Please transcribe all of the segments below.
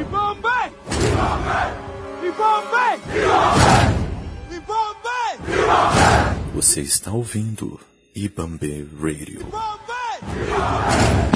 Ibambe! Ibambe! Ibambe! Você está ouvindo Ibambe Radio. Ibambe!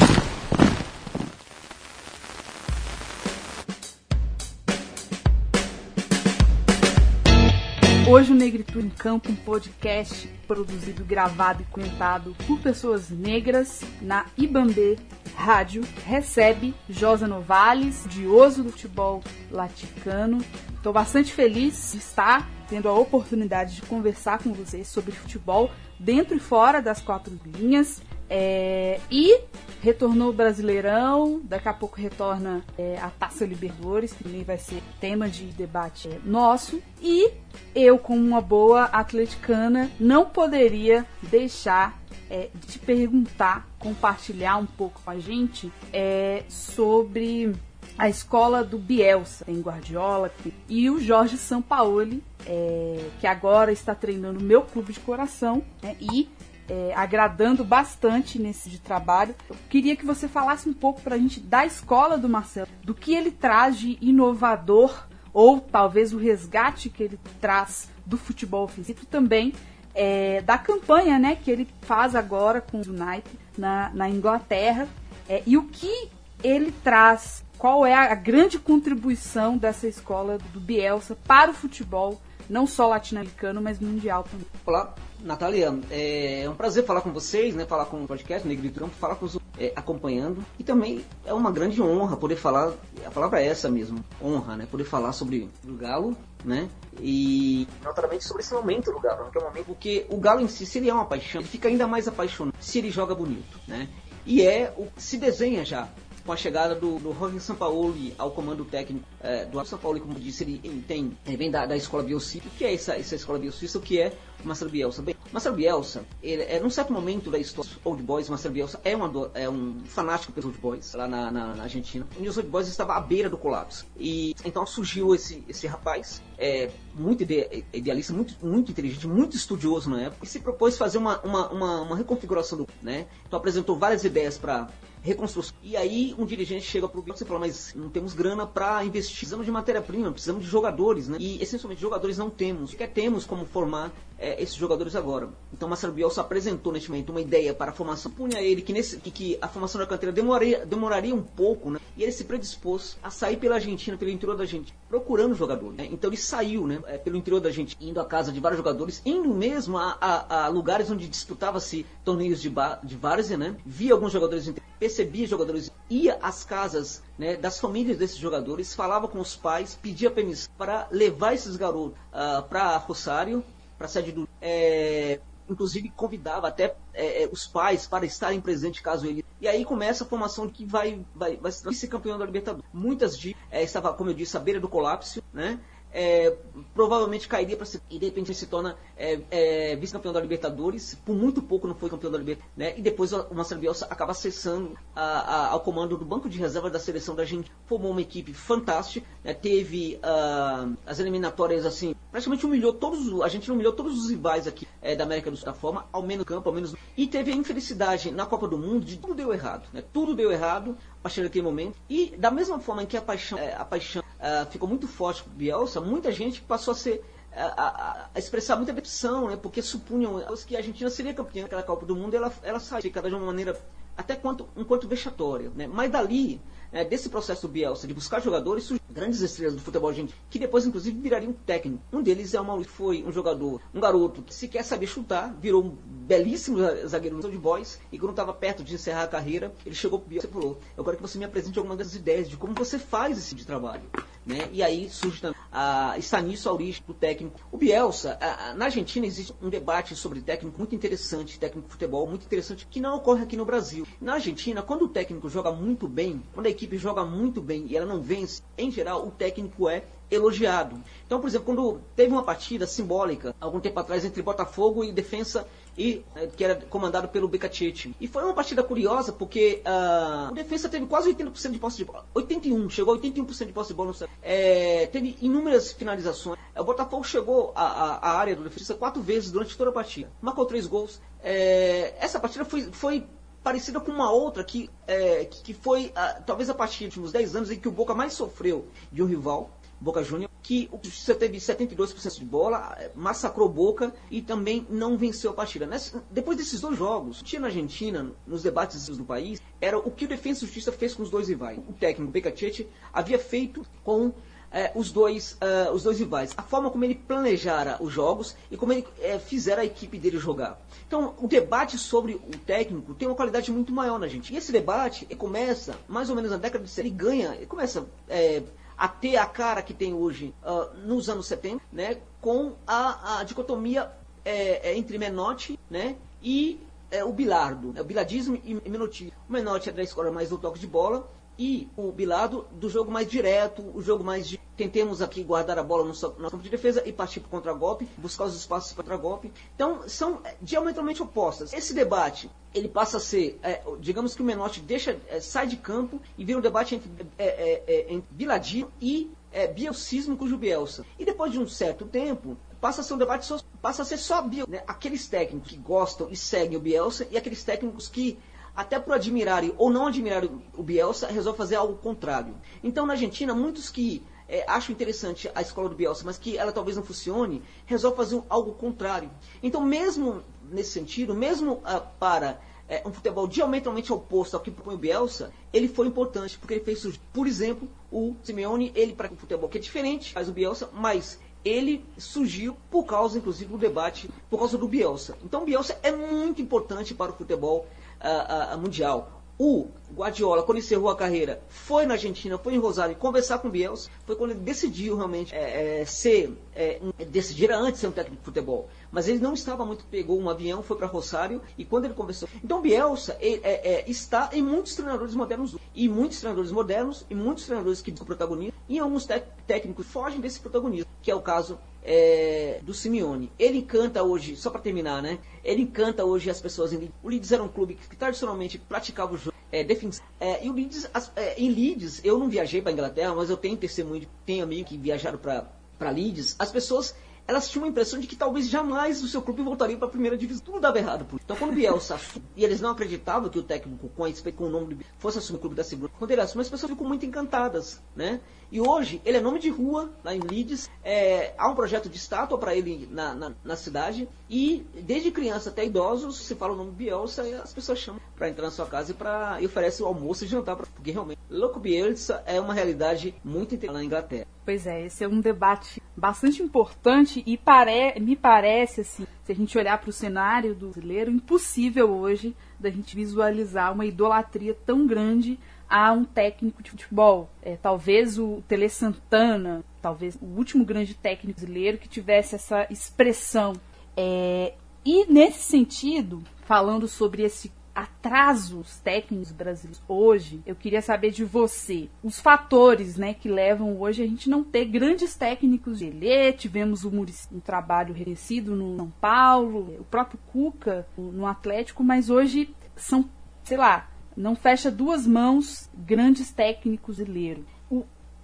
Hoje o Negritude em Campo, um podcast produzido, gravado e comentado por pessoas negras na Ibambe Rádio, recebe Josa Novales, dioso do futebol laticano. Estou bastante feliz de estar tendo a oportunidade de conversar com vocês sobre futebol dentro e fora das quatro linhas. É, e retornou o Brasileirão, daqui a pouco retorna é, a Taça Libertadores, que também vai ser tema de debate é, nosso. E eu, como uma boa atleticana, não poderia deixar é, de te perguntar, compartilhar um pouco com a gente é, sobre a escola do Bielsa, tem Guardiola, e o Jorge Sampaoli, é, que agora está treinando o meu clube de coração, né, e é, agradando bastante nesse de trabalho. Eu queria que você falasse um pouco para a gente da escola do Marcelo, do que ele traz de inovador, ou talvez o resgate que ele traz do futebol ofensivo também. É, da campanha né, que ele faz agora com o United na, na Inglaterra é, e o que ele traz, qual é a grande contribuição dessa escola do Bielsa para o futebol, não só latino-americano, mas mundial também. Olá, Natália, é, é um prazer falar com vocês, né? Falar com o podcast Negrito Campo, falar com os é, acompanhando. E também é uma grande honra poder falar, a palavra é essa mesmo, honra, né? Poder falar sobre o Galo, né? E notadamente sobre esse momento do Galo, né? que é um momento porque o Galo em si, se ele é uma paixão, ele fica ainda mais apaixonado se ele joga bonito, né? E é o se desenha já com a chegada do, do Jorge Sampaoli ao comando técnico é, do Sampaoli, como disse, ele, ele tem, ele vem da, da escola Bielsa. O que é essa, essa escola Bielsa? O que é o Marcelo Bielsa? Bem, Marcelo Bielsa, ele, é, num certo momento da história dos Old Boys, Marcelo Bielsa é, uma, é um fanático pelos Old Boys, lá na, na, na Argentina. E os Old Boys estavam à beira do colapso. E então surgiu esse, esse rapaz, é, muito ide, idealista, muito, muito inteligente, muito estudioso na época, e se propôs fazer uma, uma, uma, uma reconfiguração do. Né? Então apresentou várias ideias para reconstrução. E aí um dirigente chega pro Bielsa e fala, mas não temos grana para investir, precisamos de matéria-prima, precisamos de jogadores, né? E essencialmente jogadores não temos. O que é temos como formar é, esses jogadores agora? Então Marcelo Bielsa apresentou neste momento uma ideia para a formação. Punha ele que, nesse, que, que a formação da canteira demoraria, demoraria um pouco, né? E ele se predispôs a sair pela Argentina, pelo interior da Argentina, procurando jogadores. Né? Então ele saiu, né? É, pelo interior da Argentina, indo à casa de vários jogadores, indo mesmo a, a, a lugares onde disputava-se torneios de, de várzea, né? Via alguns jogadores percebia jogadores, ia às casas né, das famílias desses jogadores, falava com os pais, pedia permissão para levar esses garotos uh, para Rosário, para a sede do. É, inclusive convidava até é, os pais para estarem presentes caso ele. E aí começa a formação que vai, vai, vai ser campeão da Libertadores. Muitas de é, estava, como eu disse, à beira do colapso, né? É, provavelmente cairia para e de repente se torna é, é, vice-campeão da Libertadores. Por muito pouco não foi campeão da Libertadores, né? E depois o Marcelo Bielsa acaba acessando a, a, ao comando do banco de reserva da seleção da gente. Formou uma equipe fantástica, né? teve uh, as eliminatórias assim, praticamente humilhou todos, a gente humilhou todos os rivais aqui é, da América do Sul da forma, ao menos campo, ao menos e teve a infelicidade na Copa do Mundo de tudo deu errado, né? Tudo deu errado a partir daquele momento. E da mesma forma em que a paixão, é, a paixão uh, ficou muito forte com Bielsa, muita gente passou a ser a, a, a, expressar muita decepção, né? Porque supunham que a Argentina seria campeã daquela Copa do Mundo, ela ela saiu de uma maneira até quanto um quanto vexatória, né? Mas dali é, desse processo Bielsa de buscar jogadores, surgiram grandes estrelas do futebol argentino, que depois, inclusive, virariam técnico. Um deles é o Maurício, foi um jogador, um garoto que sequer sabia chutar, virou um belíssimo zagueiro de boys, e quando estava perto de encerrar a carreira, ele chegou pro Bielsa e falou: Eu quero que você me apresente algumas das ideias de como você faz esse tipo de trabalho. Né? E aí surge também, a, está nisso a origem do técnico. O Bielsa, a, a, na Argentina existe um debate sobre técnico muito interessante, técnico de futebol muito interessante, que não ocorre aqui no Brasil. Na Argentina, quando o técnico joga muito bem, quando a equipe joga muito bem e ela não vence, em geral o técnico é elogiado. Então, por exemplo, quando teve uma partida simbólica, algum tempo atrás, entre Botafogo e Defensa e eh, que era comandado pelo Becacete. E foi uma partida curiosa porque uh, o defesa teve quase 80% de posse de bola. 81, chegou a 81% de posse de bola. É, teve inúmeras finalizações. O Botafogo chegou à, área do defesa quatro vezes durante toda a partida. Marcou três gols. É, essa partida foi, foi parecida com uma outra que, é, que, foi a, talvez a partir dos últimos 10 anos em que o Boca mais sofreu de um rival, Boca Júnior, que o Justiça teve 72% de bola, massacrou Boca e também não venceu a partida. Nessa, depois desses dois jogos, tinha na Argentina, nos debates do país, era o que o Defensa e Justiça fez com os dois rivais. O técnico Becacete havia feito com é, os, dois, uh, os dois rivais, a forma como ele planejara os jogos e como ele é, fizera a equipe dele jogar. Então, o debate sobre o técnico tem uma qualidade muito maior na gente. E esse debate começa, mais ou menos na década de 70, ele ganha, ele começa é, a ter a cara que tem hoje uh, nos anos 70, né, com a, a dicotomia é, entre Menotti né, e o Bilardo, o biladismo e Menotti. O Menotti é da escola mais do toque de bola, e o Bilado do jogo mais direto, o jogo mais de tentemos aqui guardar a bola no, no campo de defesa e partir para o contra-golpe, buscar os espaços para contra-golpe. Então, são é, diametralmente opostas. Esse debate, ele passa a ser, é, digamos que o Menotti deixa, é, sai de campo e vira um debate entre, é, é, é entre Biladinho e é, com o Bielsa. E depois de um certo tempo, passa a ser um debate só, passa a ser só bio, né? aqueles técnicos que gostam e seguem o Bielsa e aqueles técnicos que até por admirarem ou não admirarem o Bielsa, resolve fazer algo contrário. Então, na Argentina, muitos que é, acham interessante a escola do Bielsa, mas que ela talvez não funcione, resolve fazer algo contrário. Então, mesmo nesse sentido, mesmo ah, para é, um futebol diametralmente oposto ao que propõe o Bielsa, ele foi importante, porque ele fez por exemplo, o Simeone, ele para um futebol que é diferente, faz o Bielsa, mas ele surgiu por causa, inclusive, do debate, por causa do Bielsa. Então, o Bielsa é muito importante para o futebol a, a, mundial. O Guardiola, quando encerrou a carreira, foi na Argentina, foi em Rosário conversar com o Bielsa. Foi quando ele decidiu realmente é, é, ser, é, decidir antes ser um técnico de futebol. Mas ele não estava muito, pegou um avião, foi para Rosário e quando ele conversou. Então Bielsa é, é, está em muitos treinadores modernos e muitos treinadores modernos e muitos treinadores que o protagonismo e alguns técnicos fogem desse protagonismo, que é o caso é, do Simeone. Ele encanta hoje, só para terminar, né? Ele encanta hoje as pessoas. Em, o Leeds era um clube que, que tradicionalmente praticava o jogo é, defensivo. É, e o Leeds, as, é, em Leeds, eu não viajei para Inglaterra, mas eu tenho testemunho, tenho amigos que viajaram para Leeds. As pessoas elas tinham a impressão de que talvez jamais o seu clube voltaria para a primeira divisão. Tudo dava errado. Por... Então, quando o Bielsa e eles não acreditavam que o técnico com, com o nome do fosse assumir o clube da segunda, quando ele assumiu, as pessoas ficam muito encantadas, né? E hoje, ele é nome de rua, lá em Leeds. É, há um projeto de estátua para ele na, na, na, cidade. E desde criança até idosos, se fala o nome Bielsa as pessoas chamam para entrar na sua casa e, pra, e oferece o almoço e jantar. Pra, porque realmente, Louco Bielsa é uma realidade muito interessante na Inglaterra. Pois é, esse é um debate bastante importante e pare me parece, assim, se a gente olhar para o cenário do brasileiro, impossível hoje da gente visualizar uma idolatria tão grande a um técnico de futebol. É, talvez o Tele Santana, talvez o último grande técnico brasileiro que tivesse essa expressão. É, e nesse sentido, falando sobre esse atrasos técnicos brasileiros hoje, eu queria saber de você os fatores, né, que levam hoje a gente não ter grandes técnicos de Elê, tivemos Muricy, um trabalho reconhecido no São Paulo, o próprio Cuca no Atlético, mas hoje são, sei lá, não fecha duas mãos grandes técnicos brasileiros.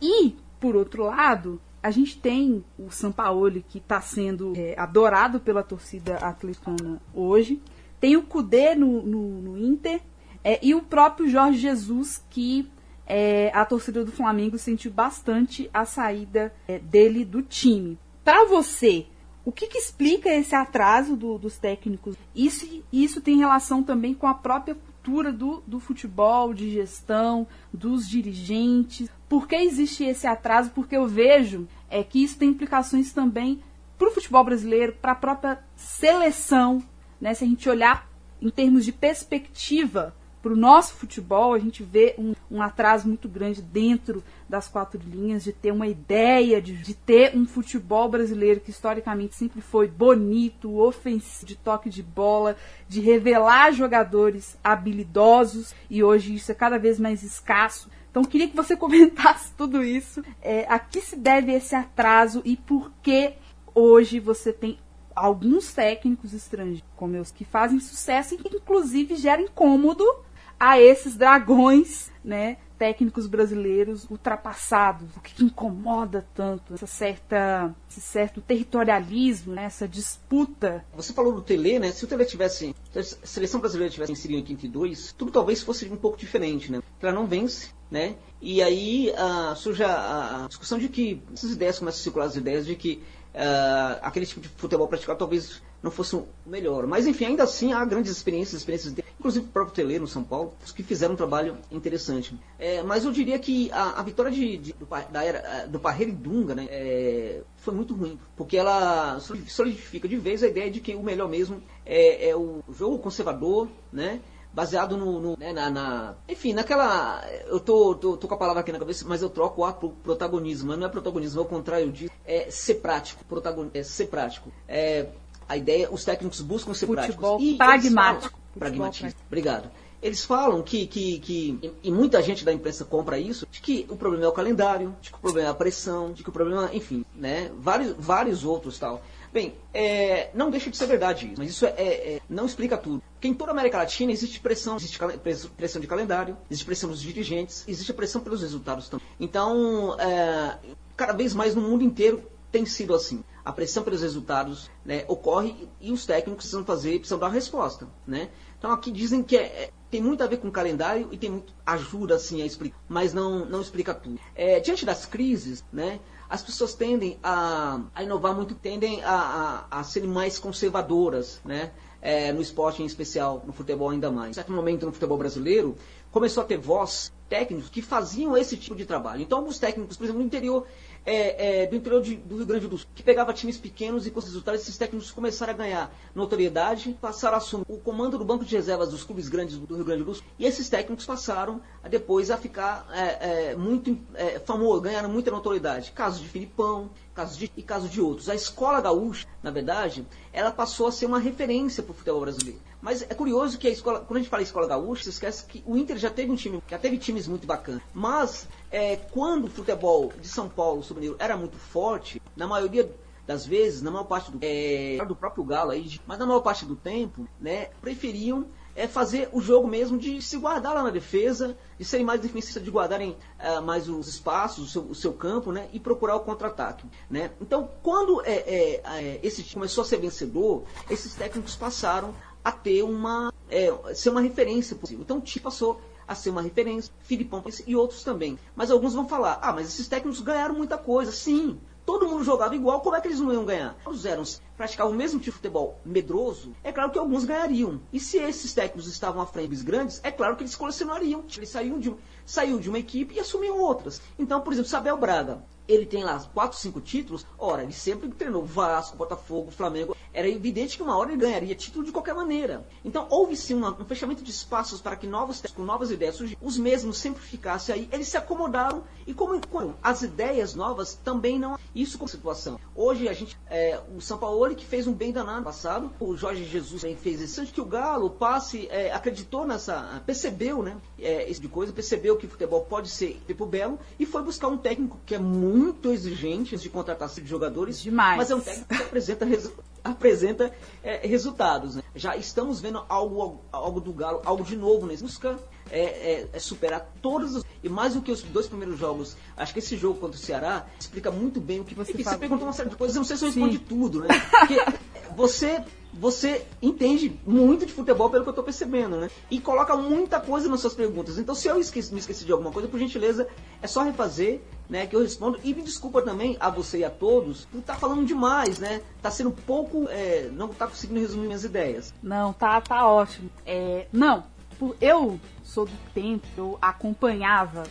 E, por outro lado, a gente tem o Sampaoli que está sendo é, adorado pela torcida atleticana hoje. Tem o Cudê no, no, no Inter é, e o próprio Jorge Jesus que é, a torcida do Flamengo sentiu bastante a saída é, dele do time. Para você, o que, que, explica esse atraso do, dos técnicos? Isso, isso tem relação também com a própria cultura do, do futebol, de gestão, dos dirigentes. Por que existe esse atraso? Porque eu vejo é, que isso tem implicações também para o futebol brasileiro, para a própria seleção. Né? Se a gente olhar em termos de perspectiva para o nosso futebol, a gente vê um, um, atraso muito grande dentro das quatro linhas, de ter uma ideia, de, de, ter um futebol brasileiro que historicamente sempre foi bonito, ofensivo, de toque de bola, de revelar jogadores habilidosos, e hoje isso é cada vez mais escasso. Então queria que você comentasse tudo isso. É, a que se deve esse atraso e por que hoje você tem alguns técnicos estrangeiros, como os que fazem sucesso e que inclusive gera incômodo a esses dragões, né, técnicos brasileiros ultrapassados, o que incomoda tanto essa certa, esse certo territorialismo, né, essa disputa. Você falou do Tele, né? Se o Tele tivesse, se a seleção brasileira tivesse inserido em 82, tudo talvez fosse um pouco diferente, né? Ela não vence, né? E aí uh, surge a, a, discussão de que essas ideias começam a circular as ideias de que uh, aquele tipo de futebol praticado talvez não fosse o melhor. Mas enfim, ainda assim há grandes experiências, experiências de, inclusive o próprio Tele no São Paulo, que fizeram um trabalho interessante. É, mas eu diria que a, a vitória de, de, do, da era, do Parreira e Dunga né, é, foi muito ruim, porque ela solidifica de vez a ideia de que o melhor mesmo é, é o jogo conservador, né? Baseado no, no né, na, na, enfim, naquela, eu tô, tô, tô, com a palavra aqui na cabeça, mas eu troco o A pro protagonismo, mas não é protagonismo, é o contrário disso, é ser prático, protagon, é ser prático, é, a ideia, os técnicos buscam ser Futebol práticos. pragmático. Falam, pragmatismo. Obrigado. Eles falam que, que, que, e muita gente da imprensa compra isso, de que o problema é o calendário, de que o problema é a pressão, de que o problema, enfim, né, vários, vários outros tal. Bem, é, não deixa de ser verdade isso, mas isso é, é, não explica tudo. Porque em toda a América Latina existe pressão, existe pressão de calendário, existe pressão dos dirigentes, existe pressão pelos resultados também. Então, é, cada vez mais no mundo inteiro tem sido assim. A pressão pelos resultados né, ocorre e os técnicos precisam fazer, precisam dar resposta. Né? Então aqui dizem que é, é, tem muito a ver com o calendário e tem muito ajuda assim a explicar, mas não, não explica tudo. É, diante das crises, né, as pessoas tendem a, a inovar muito, tendem a, a, a serem mais conservadoras, né? É, no esporte em especial, no futebol ainda mais. Em certo momento no futebol brasileiro, começou a ter voz técnicos que faziam esse tipo de trabalho. Então, alguns técnicos, por exemplo, no interior, é, é, do interior de, do Rio Grande do Sul, que pegava times pequenos e com os resultados esses técnicos começaram a ganhar notoriedade, passaram a assumir o comando do banco de reservas dos clubes grandes do Rio Grande do Sul, e esses técnicos passaram a, depois a ficar é, é muito é, famosos, ganharam muita notoriedade. Casos de Filipão, casos de, e casos de outros. A escola gaúcha, na verdade, ela passou a ser uma referência para o futebol brasileiro. Mas é curioso que a escola, quando a gente fala em escola gaúcha, você esquece que o Inter já teve um time, já teve times muito bacanas. Mas é, quando o futebol de São Paulo sobre era muito forte, na maioria das vezes, na maior parte do, é, do próprio Galo aí, mas na maior parte do tempo, né, preferiam é fazer o jogo mesmo de se guardar lá na defesa, de serem mais defensistas, de guardarem uh, mais os espaços, o seu, o seu, campo, né? E procurar o contra-ataque, né? Então, quando é, é, é, esse time começou a ser vencedor, esses técnicos passaram a ter uma, é, ser uma referência possível. Então, o time passou a ser uma referência, Filipão e outros também. Mas alguns vão falar, ah, mas esses técnicos ganharam muita coisa. Sim, todo mundo jogava igual, como é que eles não iam ganhar? Eles eram praticavam o mesmo tipo de futebol medroso, é claro que alguns ganhariam. E se esses técnicos estavam à frente dos grandes, é claro que eles colecionariam. Eles saíam de, saiu de uma equipe e assumiam outras. Então, por exemplo, Sabel Braga, ele tem lá 4, 5 títulos, ora, ele sempre treinou Vasco, Botafogo, Flamengo. Era evidente que uma hora ele ganharia título de qualquer maneira. Então, houve sim uma, um fechamento de espaços para que novos com novas ideias surgissem. Os mesmos sempre ficassem aí. Eles se acomodaram e como, como as ideias novas também não. Isso com a situação. Hoje a gente, é, o São Paulo que fez um bem danado no passado, o Jorge Jesus também fez isso. Antes que o Galo passe, é, acreditou nessa, percebeu, né, é, esse tipo de coisa, percebeu que o futebol pode ser tipo belo e foi buscar um técnico que é muito muito exigentes de contratação de jogadores. Demais. Mas é um técnico que apresenta, resu apresenta é, resultados. Né? Já estamos vendo algo, algo do Galo, algo de novo nesse busca é, é, é, superar todos os. E mais do que os dois primeiros jogos, acho que esse jogo contra o Ceará explica muito bem o que você. Enfim, você perguntou uma série de coisas, eu não sei se eu respondi tudo, né? Porque você você entende muito de futebol pelo que eu estou percebendo, né? E coloca muita coisa nas suas perguntas. Então, se eu esqueci, me esqueci de alguma coisa, por gentileza, é só refazer, né? Que eu respondo. E me desculpa também a você e a todos por estar tá falando demais, né? Tá sendo pouco. É, não tá conseguindo resumir minhas ideias. Não, tá, tá ótimo. É, não, eu sou do tempo, eu acompanhava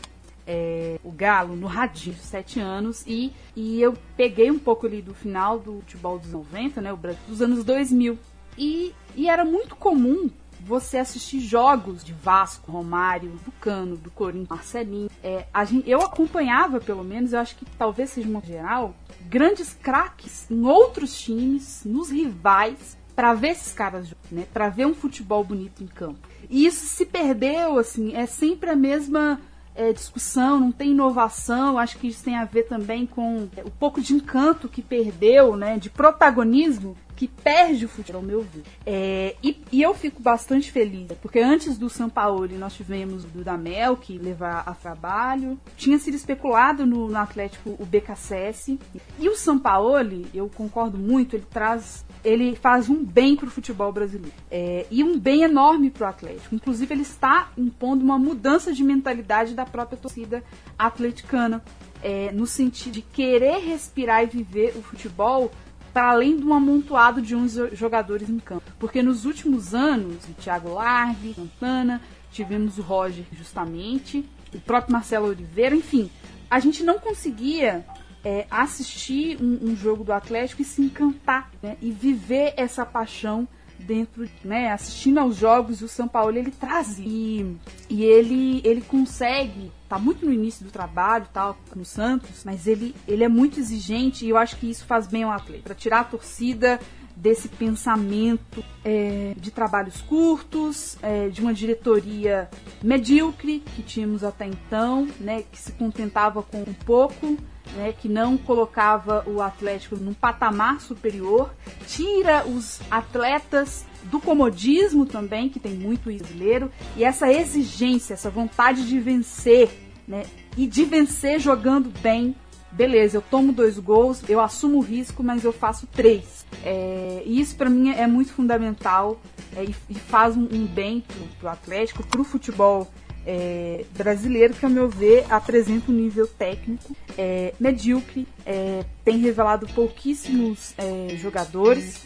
é, o Galo no radinho, sete anos, e, e eu peguei um pouco ali do final do futebol dos 90, né, o dos anos 2000, e, e era muito comum você assistir jogos de Vasco, Romário, do Cano, do Corinthians, Marcelinho. É, a gente, eu acompanhava, pelo menos, eu acho que talvez seja uma geral, grandes craques em outros times, nos rivais, para ver esses caras, né? Para ver um futebol bonito em campo. E isso se perdeu, assim, é sempre a mesma é, discussão, não tem inovação. Acho que isso tem a ver também com o pouco de encanto que perdeu, né, de protagonismo que perde o futebol, ao meu ver. É, e, e, eu fico bastante feliz, porque antes do São Paulo nós tivemos o Dudamel, que levar a trabalho. Tinha sido especulado no, no Atlético o BKSS. E o São Paulo, eu concordo muito, ele traz ele faz um bem para o futebol brasileiro. É, e um bem enorme para o Atlético. Inclusive, ele está impondo uma mudança de mentalidade da própria torcida atleticana. É, no sentido de querer respirar e viver o futebol para além de um amontoado de uns jogadores em campo. Porque nos últimos anos, o Thiago Largue, Santana, tivemos o Roger justamente, o próprio Marcelo Oliveira, enfim, a gente não conseguia é, assistir um, um, jogo do Atlético e se encantar né, e viver essa paixão dentro, né, assistindo aos jogos, o São Paulo ele traz e, e ele ele consegue, tá muito no início do trabalho, tal, no Santos, mas ele ele é muito exigente e eu acho que isso faz bem ao atleta, para tirar a torcida desse pensamento é, de trabalhos curtos, é, de uma diretoria medíocre que tínhamos até então, né, que se contentava com um pouco né, que não colocava o Atlético num patamar superior, tira os atletas do comodismo também, que tem muito brasileiro, e essa exigência, essa vontade de vencer, né, e de vencer jogando bem. Beleza, eu tomo dois gols, eu assumo o risco, mas eu faço três. É, e isso para mim é muito fundamental é, e, faz um, um bem pro, pro Atlético, pro futebol é, brasileiro que, ao meu ver, apresenta um nível técnico é, medíocre, é, tem revelado pouquíssimos é, jogadores.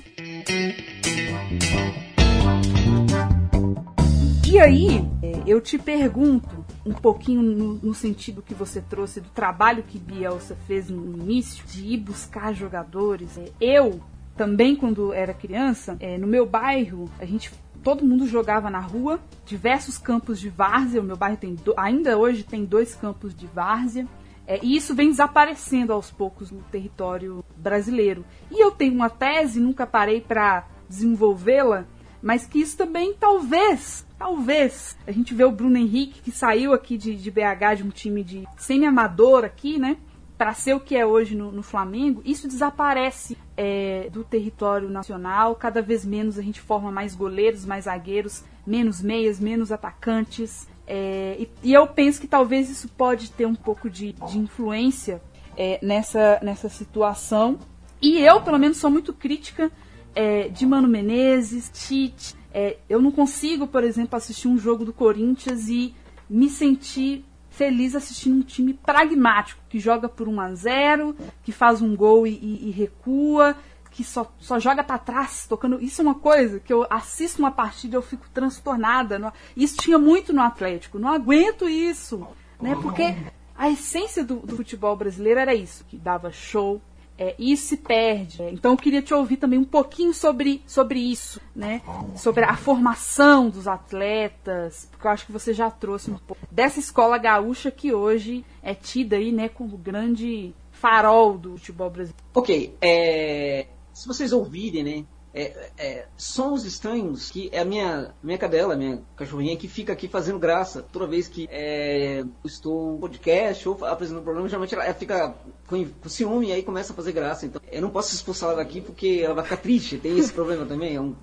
E aí, é, eu te pergunto, um pouquinho no, no, sentido que você trouxe do trabalho que Bielsa fez no início, de ir buscar jogadores. É, eu, também quando era criança, no meu bairro, a gente todo mundo jogava na rua, diversos campos de várzea. O meu bairro tem do, ainda hoje tem dois campos de várzea. É, e isso vem desaparecendo aos poucos no território brasileiro. E eu tenho uma tese, nunca parei para desenvolvê-la, mas que isso também talvez, talvez, a gente vê o Bruno Henrique que saiu aqui de, de BH de um time de semi-amador aqui, né? Para ser o que é hoje no, no Flamengo, isso desaparece é, do território nacional. Cada vez menos a gente forma mais goleiros, mais zagueiros, menos meias, menos atacantes. É, e, e, eu penso que talvez isso pode ter um pouco de, de influência é, nessa, nessa situação. E eu, pelo menos, sou muito crítica é, de Mano Menezes, Tite. É, eu não consigo, por exemplo, assistir um jogo do Corinthians e me sentir feliz assistindo um time pragmático, que joga por 1 a 0 que faz um gol e, e, e recua, que só, só joga para trás, tocando. Isso é uma coisa que eu assisto uma partida e eu fico transtornada. Isso tinha muito no Atlético. Não aguento isso. Né? Porque a essência do, do futebol brasileiro era isso, que dava show, é, isso se perde. Então eu queria te ouvir também um pouquinho sobre, sobre isso, né? Sobre a formação dos atletas, porque eu acho que você já trouxe um pouco dessa escola gaúcha que hoje é tida aí, né, como grande farol do futebol brasileiro. Ok, é, se vocês ouvirem, né, é, é, sons estranhos que é a minha, minha cadela, minha cachorrinha, que fica aqui fazendo graça toda vez que é, estou no podcast ou apresentando um programa, geralmente ela, fica com, com, ciúme e aí começa a fazer graça. Então eu não posso expulsar ela daqui porque ela vai ficar triste. Tem esse problema também. É um,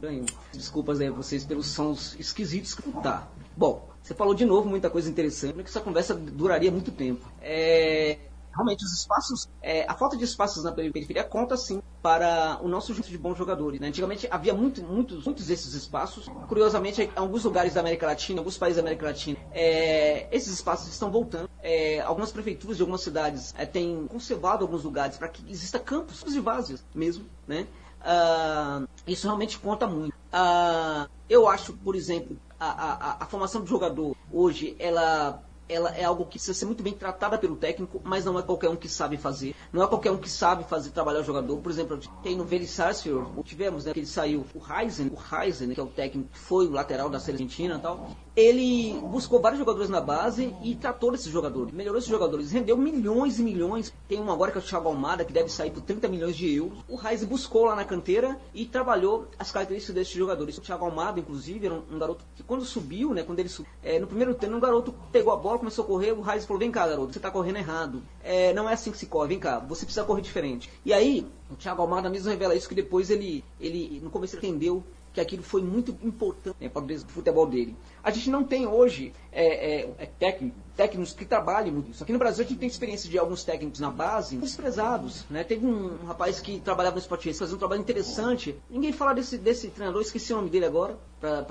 desculpas aí a vocês pelos sons esquisitos que tá. Bom, você falou de novo muita coisa interessante, que essa conversa duraria muito tempo. É, realmente os espaços, é, a falta de espaços na periferia conta sim para o nosso junto de bons jogadores. Né? Antigamente havia muito, muitos, muitos desses espaços. Curiosamente, em alguns lugares da América Latina, alguns países da América Latina, é, esses espaços estão voltando. É, algumas prefeituras de algumas cidades é, têm conservado alguns lugares para que exista campos de várzea mesmo, né? Uh, isso realmente conta muito. Uh, eu acho, por exemplo, a, a, a formação do jogador hoje, ela ela é algo que precisa ser muito bem tratada pelo técnico, mas não é qualquer um que sabe fazer. Não é qualquer um que sabe fazer trabalhar o jogador. Por exemplo, tem no Verisarsfield, tivemos, né, que ele saiu, o Heisen, o Heisen, que é o técnico, foi o lateral da seleção argentina e tal. Ele buscou vários jogadores na base e tratou desses jogadores, melhorou esses jogadores, rendeu milhões e milhões. Tem um agora que é o Thiago Almada, que deve sair por 30 milhões de euros. O Raiz buscou lá na canteira e trabalhou as características desses jogadores. O Thiago Almada, inclusive, era um, garoto que quando subiu, né, quando ele subiu, é, no primeiro tempo, um garoto pegou a bola, começou a correr, o Raiz falou, vem cá, garoto, você tá correndo errado. É, não é assim que se corre, vem cá, você precisa correr diferente. E aí, o Thiago Almada mesmo revela isso, que depois ele, ele no começo ele entendeu que aquilo foi muito importante né, para o futebol dele. A gente não tem hoje é, é, é técnico, técnicos que trabalhem muito isso. Aqui no Brasil a gente tem experiência de alguns técnicos na base desprezados. Né? Teve um, um rapaz que trabalhava no Sport fazia um trabalho interessante. Ninguém fala desse, desse treinador, esqueci o nome dele agora,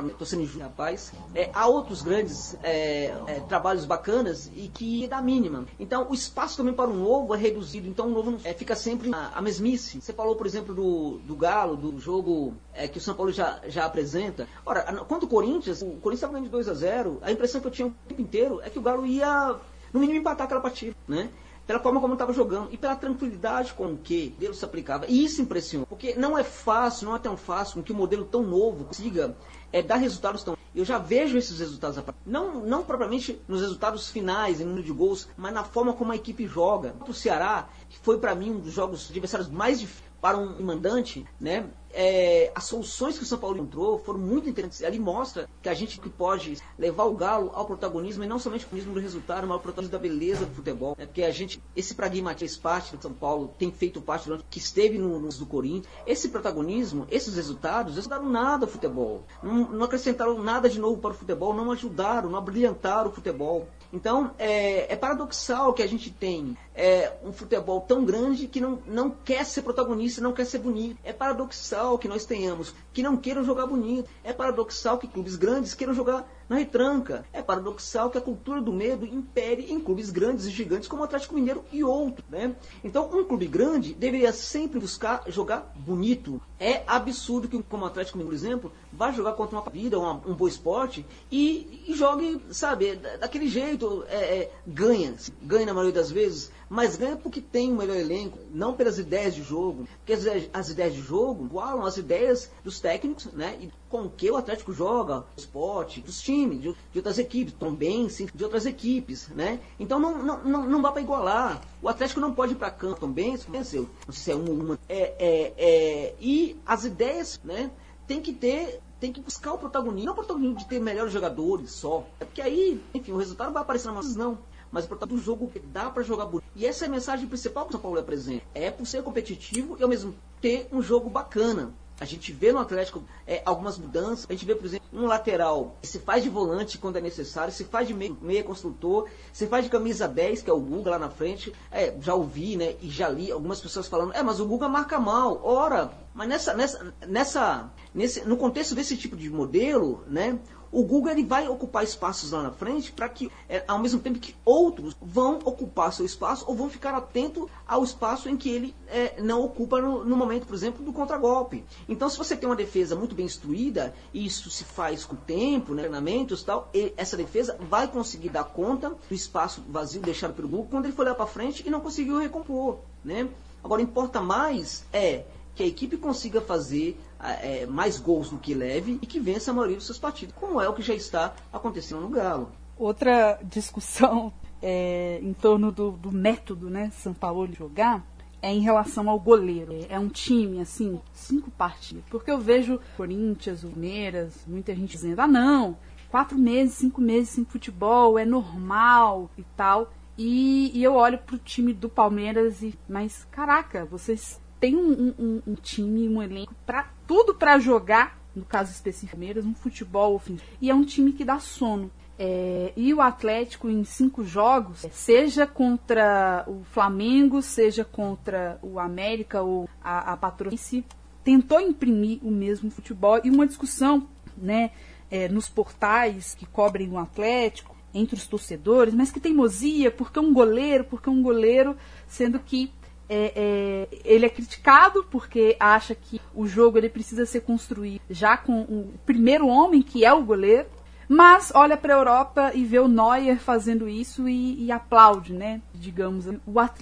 estou sendo injusto, rapaz. É, há outros grandes é, é, trabalhos bacanas e que é da mínima. Então o espaço também para o novo é reduzido. Então o novo é, fica sempre a, a, mesmice. Você falou, por exemplo, do, do Galo, do jogo é, que o São Paulo já, já apresenta. Ora, quanto o Corinthians, o Corinthians estava ganhando de 2 a 0 a impressão que eu tinha o tempo inteiro é que o Galo ia, no mínimo, empatar aquela partida, né? Pela forma como estava jogando e pela tranquilidade com que Deus se aplicava. E isso impressionou, porque não é fácil, não é tão fácil que um modelo tão novo consiga é, dar resultados tão. Eu já vejo esses resultados, não, não propriamente nos resultados finais, em número de gols, mas na forma como a equipe joga. O Ceará, que foi para mim um dos jogos adversários mais difíceis para um mandante, né? É, as soluções que o São Paulo entrou foram muito interessantes. Ali mostra que a gente pode levar o Galo ao protagonismo, e não somente o do resultado, mas ao protagonismo da beleza do futebol. Né? Porque a gente, esse pragmatismo fez parte do São Paulo, tem feito parte durante que esteve no, no do Corinthians. Esse protagonismo, esses resultados, não ajudaram nada ao futebol. Não, não, acrescentaram nada de novo para o futebol, não ajudaram, não brilhantaram o futebol. Então, é, é paradoxal que a gente tem é, um futebol tão grande que não, não quer ser protagonista, não quer ser bonito. É paradoxal que nós tenhamos que não queiram jogar bonito. É paradoxal que clubes grandes queiram jogar na retranca. É paradoxal que a cultura do medo impere em clubes grandes e gigantes como o Atlético Mineiro e outros. Né? Então, um clube grande deveria sempre buscar jogar bonito. É absurdo que, como o Atlético por exemplo, vá jogar contra uma vida, uma, um bom esporte e, e, jogue, sabe, daquele jeito, é, é, ganha. Ganha na maioria das vezes mas ganha porque tem um melhor elenco, não pelas ideias de jogo. Porque as, as ideias de jogo igualam as ideias dos técnicos, né? E com que o Atlético joga, esporte, dos times, de, de outras equipes, também sim, de outras equipes, né? Então não, não, não, não dá para igualar. O Atlético não pode ir para campo também, se venceu. Não sei se é uma, uma é, é, é, e as ideias, né? Tem que ter tem que buscar o protagonismo, não o protagonismo de ter melhores jogadores só. É porque aí, enfim, o resultado vai aparecer na mão, não mas por do jogo que dá para jogar bonito. E essa é a mensagem principal que o São Paulo apresenta. É por ser competitivo e ao mesmo ter um jogo bacana. A gente vê no Atlético é, algumas mudanças. A gente vê, por exemplo, um lateral se faz de volante quando é necessário, se faz de meia, meia construtor, se faz de camisa 10, que é o Guga lá na frente. É, já ouvi, né? E já li algumas pessoas falando, é, mas o Guga marca mal. Ora, mas nessa, nessa, nessa, nesse, no contexto desse tipo de modelo, né? O Google ele vai ocupar espaços lá na frente para que, é, ao mesmo tempo que outros vão ocupar seu espaço ou vão ficar atentos ao espaço em que ele é, não ocupa no, no, momento, por exemplo, do contragolpe. Então, se você tem uma defesa muito bem instruída, e isso se faz com tempo, né, treinamentos tal, e essa defesa vai conseguir dar conta do espaço vazio deixado pelo Google quando ele for olhar para frente e não conseguiu recompor. Né? Agora, importa mais é que a equipe consiga fazer é, mais gols do que leve e que vença a maioria dos seus partidos, como é o que já está acontecendo no Galo. Outra discussão é, em torno do, do, método, né, São Paulo jogar, é em relação ao goleiro. É um time, assim, cinco partidas. Porque eu vejo Corinthians, Palmeiras, muita gente dizendo, ah não, quatro meses, cinco meses sem futebol, é normal e tal. E, e eu olho pro time do Palmeiras e, mas caraca, vocês têm um, um, um time, um elenco para tudo para jogar, no caso específico, um futebol ofensivo. E é um time que dá sono. É, e o Atlético em cinco jogos, seja contra o Flamengo, seja contra o América ou a, a Patrocinense, tentou imprimir o mesmo futebol e uma discussão né, é, nos portais que cobrem o Atlético, entre os torcedores, mas que teimosia, porque um goleiro, porque um goleiro, sendo que é, é, ele é criticado porque acha que o jogo ele precisa ser construído já com o primeiro homem, que é o goleiro, mas olha para a Europa e vê o Neuer fazendo isso e, e aplaude, né? Digamos.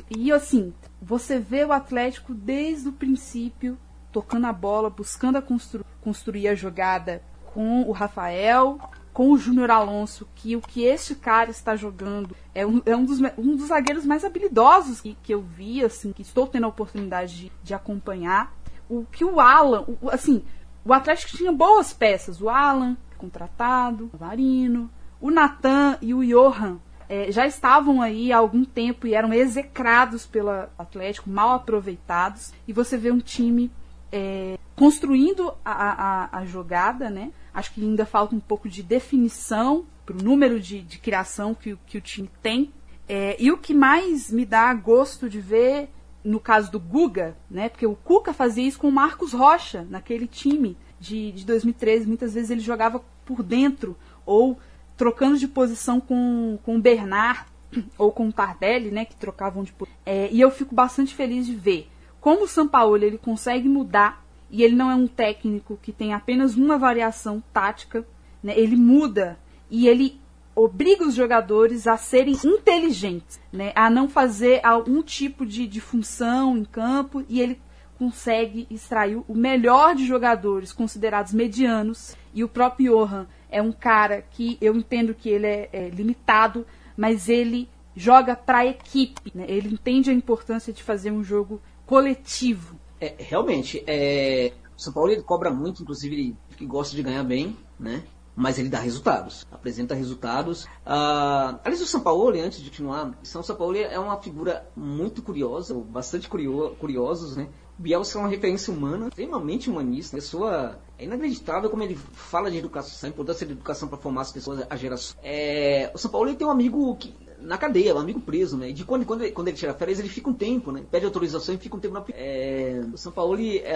E assim, você vê o Atlético desde o princípio tocando a bola, buscando a constru, construir a jogada com o Rafael, com o Júnior Alonso que o que este cara está jogando é um, é um, dos, um dos zagueiros mais habilidosos que, que eu vi, assim, que estou tendo a oportunidade de, de acompanhar. O que o Alan, o, assim, o Atlético tinha boas peças. O Alan, contratado, o Varino, o Natan e o Johan é, já estavam aí há algum tempo e eram execrados pelo Atlético, mal aproveitados. E você vê um time é, construindo a, a, a, jogada, né? Acho que ainda falta um pouco de definição para o número de, de criação que, que o time tem. É, e o que mais me dá gosto de ver, no caso do Guga, né? Porque o Cuca fazia isso com o Marcos Rocha, naquele time de, de 2013. Muitas vezes ele jogava por dentro ou trocando de posição com, com o Bernard ou com o Tardelli, né? Que trocavam de posição. É, e eu fico bastante feliz de ver como o Sampaoli ele consegue mudar e ele não é um técnico que tem apenas uma variação tática, né? Ele muda e ele obriga os jogadores a serem inteligentes, né? A não fazer algum tipo de, de função em campo e ele consegue extrair o melhor de jogadores considerados medianos e o próprio Johan é um cara que eu entendo que ele é, é limitado, mas ele joga para a equipe, né? ele entende a importância de fazer um jogo coletivo. É, realmente, é, o São Paulo ele cobra muito, inclusive ele que gosta de ganhar bem, né? Mas ele dá resultados, apresenta resultados. Ah, aliás, o São Paulo, antes de continuar, São Paulo é uma figura muito curiosa, bastante curio, curiosos, né? Bielsa é uma referência humana, extremamente humanista. Pessoa é inacreditável como ele fala de educação, a importância da educação para formar as pessoas, a geração. É, o São Paulo tem um amigo que na cadeia, um amigo preso, né? De quando, quando, ele, quando ele tira férias, ele fica um tempo, né? Pede autorização e fica um tempo na é, O São Paulo, é,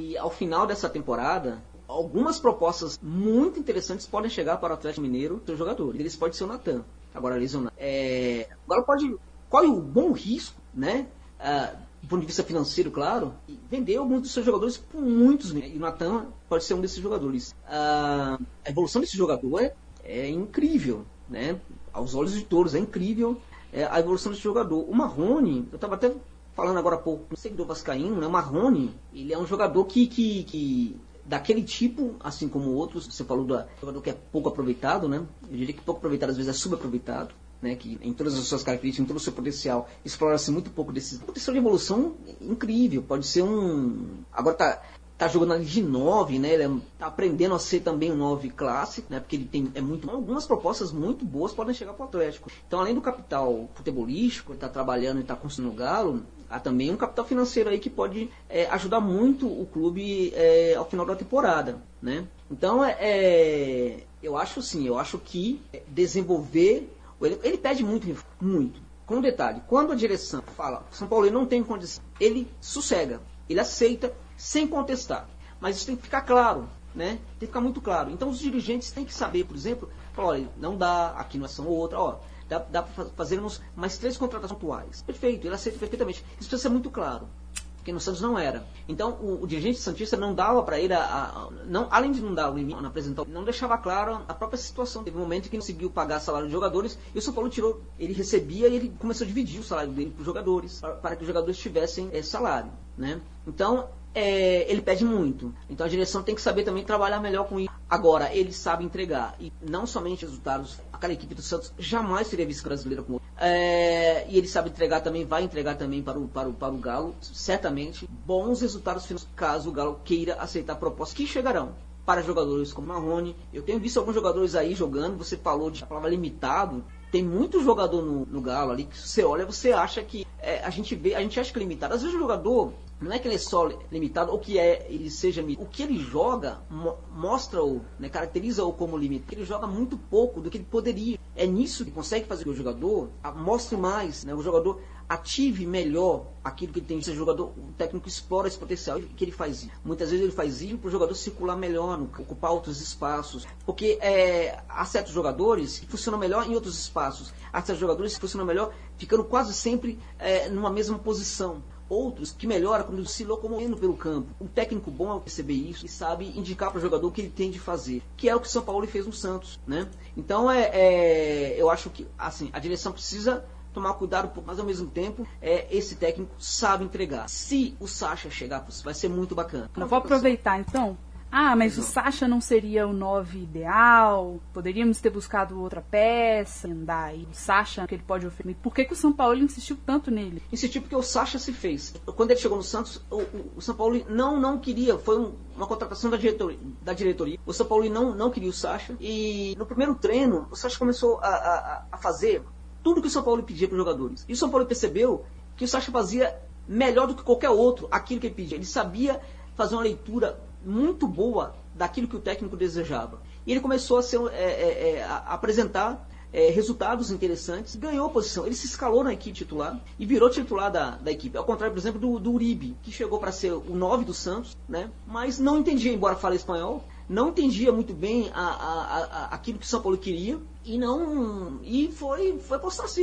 e ao final dessa temporada, algumas propostas muito interessantes podem chegar para o Atlético Mineiro, seu jogador. Eles pode ser o Natan, agora lesionado. É, agora pode. Qual é o bom risco, né? Uh, do ponto de vista financeiro, claro, e vender alguns dos seus jogadores por muitos. E o Natan pode ser um desses jogadores. Uh, a evolução desse jogador é, é incrível, né? Aos olhos de todos. É incrível é, a evolução desse jogador. O Marrone, eu estava até falando agora há pouco com o seguidor vascaíno, né? O Marrone, ele é um jogador que, que, que daquele tipo, assim como outros, você falou do jogador que é pouco aproveitado, né? Eu diria que pouco aproveitado às vezes é subaproveitado, né? Que em todas as suas características, em todo o seu potencial, explora-se muito pouco desse potencial de evolução incrível. Pode ser um. Agora tá tá jogando de 9, né? Ele é, tá aprendendo a ser também um 9 clássico, né? Porque ele tem é muito algumas propostas muito boas podem chegar para o Atlético. Então, além do capital futebolístico, ele tá trabalhando e tá construindo o Galo, há também um capital financeiro aí que pode é, ajudar muito o clube é, ao final da temporada, né? Então, é, é eu acho sim, eu acho que desenvolver ele, ele pede muito, muito. Com um detalhe, quando a direção fala São Paulo não tem condição, ele sossega, ele aceita sem contestar. Mas isso tem que ficar claro, né? Tem que ficar muito claro. Então os dirigentes têm que saber, por exemplo, olha, não dá, aqui não é só outra, ó, dá, dá para fazermos mais três contratações atuais. Perfeito, ele aceita perfeitamente. Isso precisa ser muito claro. Porque no Santos não era. Então o, o dirigente Santista não dava para ele, a, a, não, além de não dar o limite, não apresentar, não deixava claro a própria situação. Teve um momento que não conseguiu pagar salário de jogadores e o São Paulo tirou, ele recebia e ele começou a dividir o salário dele para os jogadores, para, para, que os jogadores tivessem é, salário. Né? Então é, ele pede muito. Então a direção tem que saber também trabalhar melhor com isso. Agora, ele sabe entregar. E não somente resultados, aquela equipe do Santos jamais seria vice-brasileira com outro. É, e ele sabe entregar também, vai entregar também para o, para o, para o Galo, certamente, bons resultados caso o Galo queira aceitar propostas que chegarão para jogadores como Marrone. Eu tenho visto alguns jogadores aí jogando, você falou de a palavra limitado. Tem muito jogador no, no Galo ali que você olha, você acha que é, a gente vê, a gente acha que é limitado. Às vezes o jogador não é que ele é só limitado ou que é ele seja o que ele joga mo mostra-o, né, caracteriza-o como limitado. Ele joga muito pouco do que ele poderia. É nisso que consegue fazer que o jogador mostre mais, né, o jogador ative melhor aquilo que ele tem. Esse jogador, o técnico explora esse potencial que ele faz. Muitas vezes ele faz isso para o jogador circular melhor, ocupar outros espaços. Porque é, há certos jogadores que funcionam melhor em outros espaços. Há certos jogadores que funcionam melhor ficando quase sempre é, numa mesma posição outros que melhora quando se locomovendo pelo campo. Um técnico bom ao perceber isso e sabe indicar para o jogador o que ele tem de fazer, que é o que o São Paulo fez no Santos, né? Então é, é eu acho que assim a direção precisa tomar cuidado, mas ao mesmo tempo, é, esse técnico sabe entregar. Se o Sacha chegar, vai ser muito bacana. Eu vou aproveitar então. Ah, mas o Sacha não seria o 9 ideal? Poderíamos ter buscado outra peça, andar aí. O Sacha, que ele pode oferecer. Por que, que o São Paulo insistiu tanto nele? Insistiu porque o Sacha se fez. Quando ele chegou no Santos, o, o, o São Paulo não, não queria, foi um, uma contratação da diretoria, da diretoria. O São Paulo não, não queria o Sacha. E no primeiro treino, o Sacha começou a, a, a fazer tudo que o São Paulo pedia para os jogadores. E o São Paulo percebeu que o Sacha fazia melhor do que qualquer outro aquilo que ele pedia. Ele sabia fazer uma leitura muito boa daquilo que o técnico desejava. E ele começou a, ser, é, é, é a apresentar é, resultados interessantes, ganhou posição. Ele se escalou na equipe titular e virou titular da, da equipe. Ao contrário, por exemplo, do, do Uribe, que chegou para ser o 9 do Santos, né? mas não entendia, embora fale espanhol, não entendia muito bem a, a, a, aquilo que o São Paulo queria e não e foi foi para o Santos.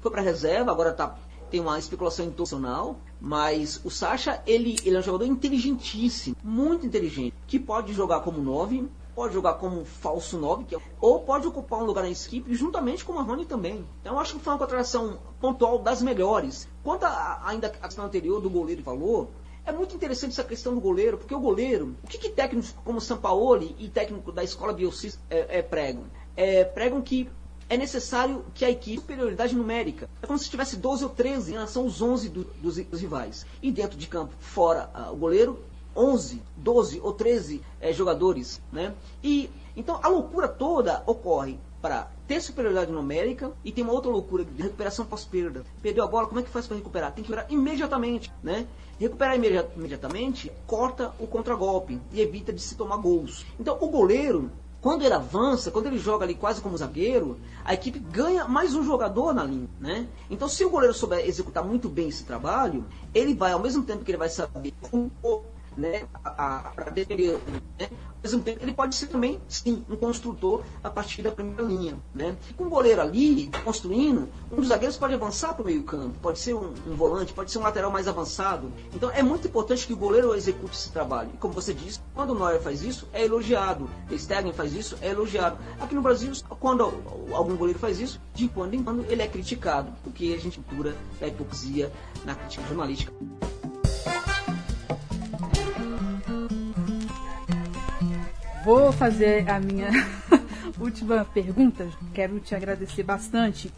Foi para reserva, agora tá tem uma especulação intencional, mas o Sacha, ele, ele é um jogador inteligentíssimo, muito inteligente, que pode jogar como 9, pode jogar como falso 9, que é, ou pode ocupar um lugar na equipe juntamente com o Marrone também. Então acho que foi uma contratação pontual das melhores. Quanto a, ainda a questão anterior do goleiro falou, é muito interessante essa questão do goleiro, porque o goleiro, o que, que técnicos como Sampaoli e técnico da escola Biocis é, é, pregam? É, pregam que é necessário que a equipe superioridade numérica. É como se tivesse 12 ou 13 em relação aos 11 do, dos, dos, rivais. E dentro de campo, fora uh, o goleiro, 11, 12 ou 13 é, jogadores. Né? E então a loucura toda ocorre para ter superioridade numérica e tem uma outra loucura de recuperação pós-perda. Perdeu a bola, como é que faz para recuperar? Tem que recuperar imediatamente, né? Recuperar imediatamente corta o contragolpe e evita de se tomar gols. Então o goleiro quando ele avança, quando ele joga ali quase como zagueiro, a equipe ganha mais um jogador na linha, né? Então, se o goleiro souber executar muito bem esse trabalho, ele vai, ao mesmo tempo que ele vai saber né, para defender. Né? Ao mesmo tempo, ele pode ser também, sim, um construtor a partir da primeira linha. Né? E com o goleiro ali, construindo, um dos zagueiros pode avançar para o meio campo, pode ser um, um, volante, pode ser um lateral mais avançado. Então é muito importante que o goleiro execute esse trabalho. E como você disse, quando o Neuer faz isso, é elogiado. O Stegen faz isso, é elogiado. Aqui no Brasil, quando algum goleiro faz isso, de quando em quando ele é criticado, porque a gente cultura da hipocrisia na crítica jornalística. Vou fazer a minha última pergunta. Quero te agradecer bastante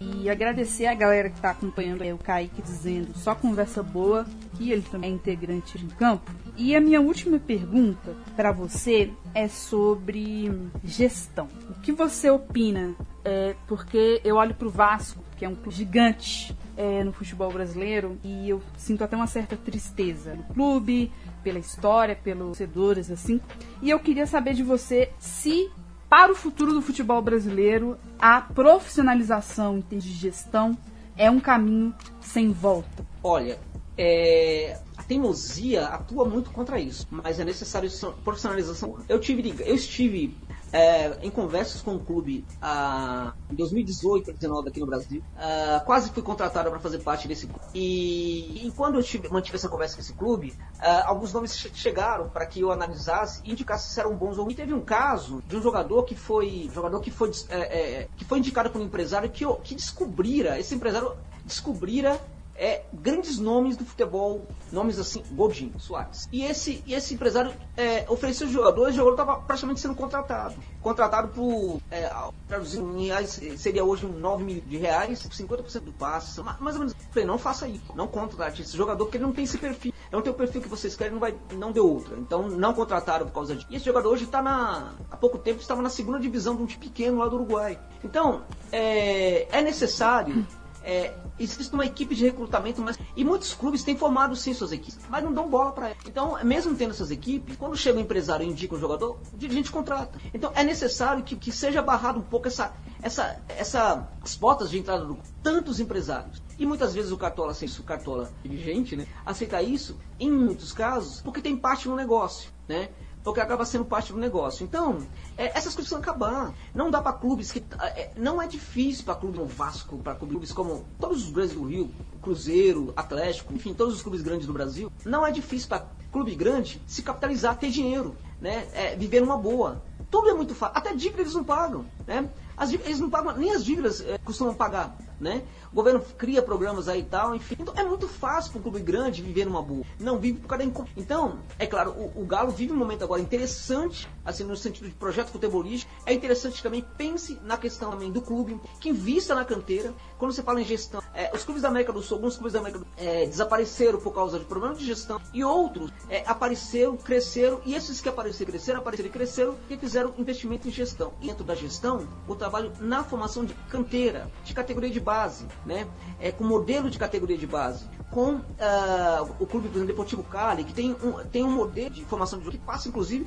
e agradecer a galera que está acompanhando o Kaique dizendo só conversa boa, que ele também é integrante de campo. E a minha última pergunta para você é sobre gestão. O que você opina? É, porque eu olho para o Vasco, que é um clube gigante é, no futebol brasileiro, e eu sinto até uma certa tristeza no clube, pela história, pelos torcedores, assim. E eu queria saber de você se, para o futuro do futebol brasileiro, a profissionalização em termos de gestão é um caminho sem volta. Olha, é, a teimosia atua muito contra isso, mas é necessário profissionalização. Eu tive, eu estive é, em conversas com o clube ah, em 2018 para 2019 aqui no Brasil. Ah, quase fui contratado para fazer parte desse clube. E, e quando eu tive, mantive essa conversa com esse clube, ah, alguns nomes chegaram para que eu analisasse e indicasse se eram bons ou. E teve um caso de um jogador que foi jogador que foi, é, é, que foi indicado por um empresário que, que descobrira, esse empresário descobrira é, grandes nomes do futebol, nomes assim, Godinho, Soares. E esse, e esse empresário é, ofereceu jogadores, o jogador estava praticamente sendo contratado. Contratado por, é, traduzindo em reais, seria hoje 9 mil de reais, 50% do passe, mais ou menos. falei, não faça isso, não contrate esse jogador, porque ele não tem esse perfil. Não tem o perfil que vocês querem, não, vai, não deu outra. Então não contrataram por causa disso. E esse jogador hoje está na. Há pouco tempo estava na segunda divisão de um time pequeno lá do Uruguai. Então, é, é necessário é, existe uma equipe de recrutamento, mas e muitos clubes têm formado sim suas equipes, mas não dão bola para ela. Então, mesmo tendo essas equipes, quando chega um empresário e indica um jogador, o dirigente contrata. Então, é necessário que, que seja barrado um pouco essa, essa, essa, as portas de entrada do tantos empresários. E muitas vezes o cartola, sem o cartola dirigente, né, aceita isso, em muitos casos, porque tem parte no negócio, né? Porque acaba sendo parte do negócio. Então, é, essas coisas precisam acabar. Não dá para clubes que. É, não é difícil para clubes como Vasco, para clubes como todos os grandes do Rio, Cruzeiro, Atlético, enfim, todos os clubes grandes do Brasil. Não é difícil para clube grande se capitalizar, ter dinheiro, né? É, viver numa boa. Tudo é muito fácil. Até dívida eles não pagam, né? As, eles não pagam, nem as dívidas é, costumam pagar, né? O governo cria programas aí e tal, enfim. Então é muito fácil para um clube grande viver numa boa. Não vive por causa da Então, é claro, o, o, Galo vive um momento agora interessante, assim, no sentido de projeto futebolístico. É interessante que também pense na questão também do clube, que invista na canteira. Quando você fala em gestão, é, os clubes da América do Sul, alguns clubes da América do Sul é, desapareceram por causa de problemas de gestão e outros é, apareceram, cresceram e esses que apareceram, cresceram, apareceram e cresceram e fizeram investimento em gestão. E dentro da gestão, o trabalho na formação de canteira, de categoria de base, né? É, com modelo de categoria de base, com uh, o clube, por exemplo, Deportivo Cali, que tem um, tem um modelo de formação de que passa, inclusive,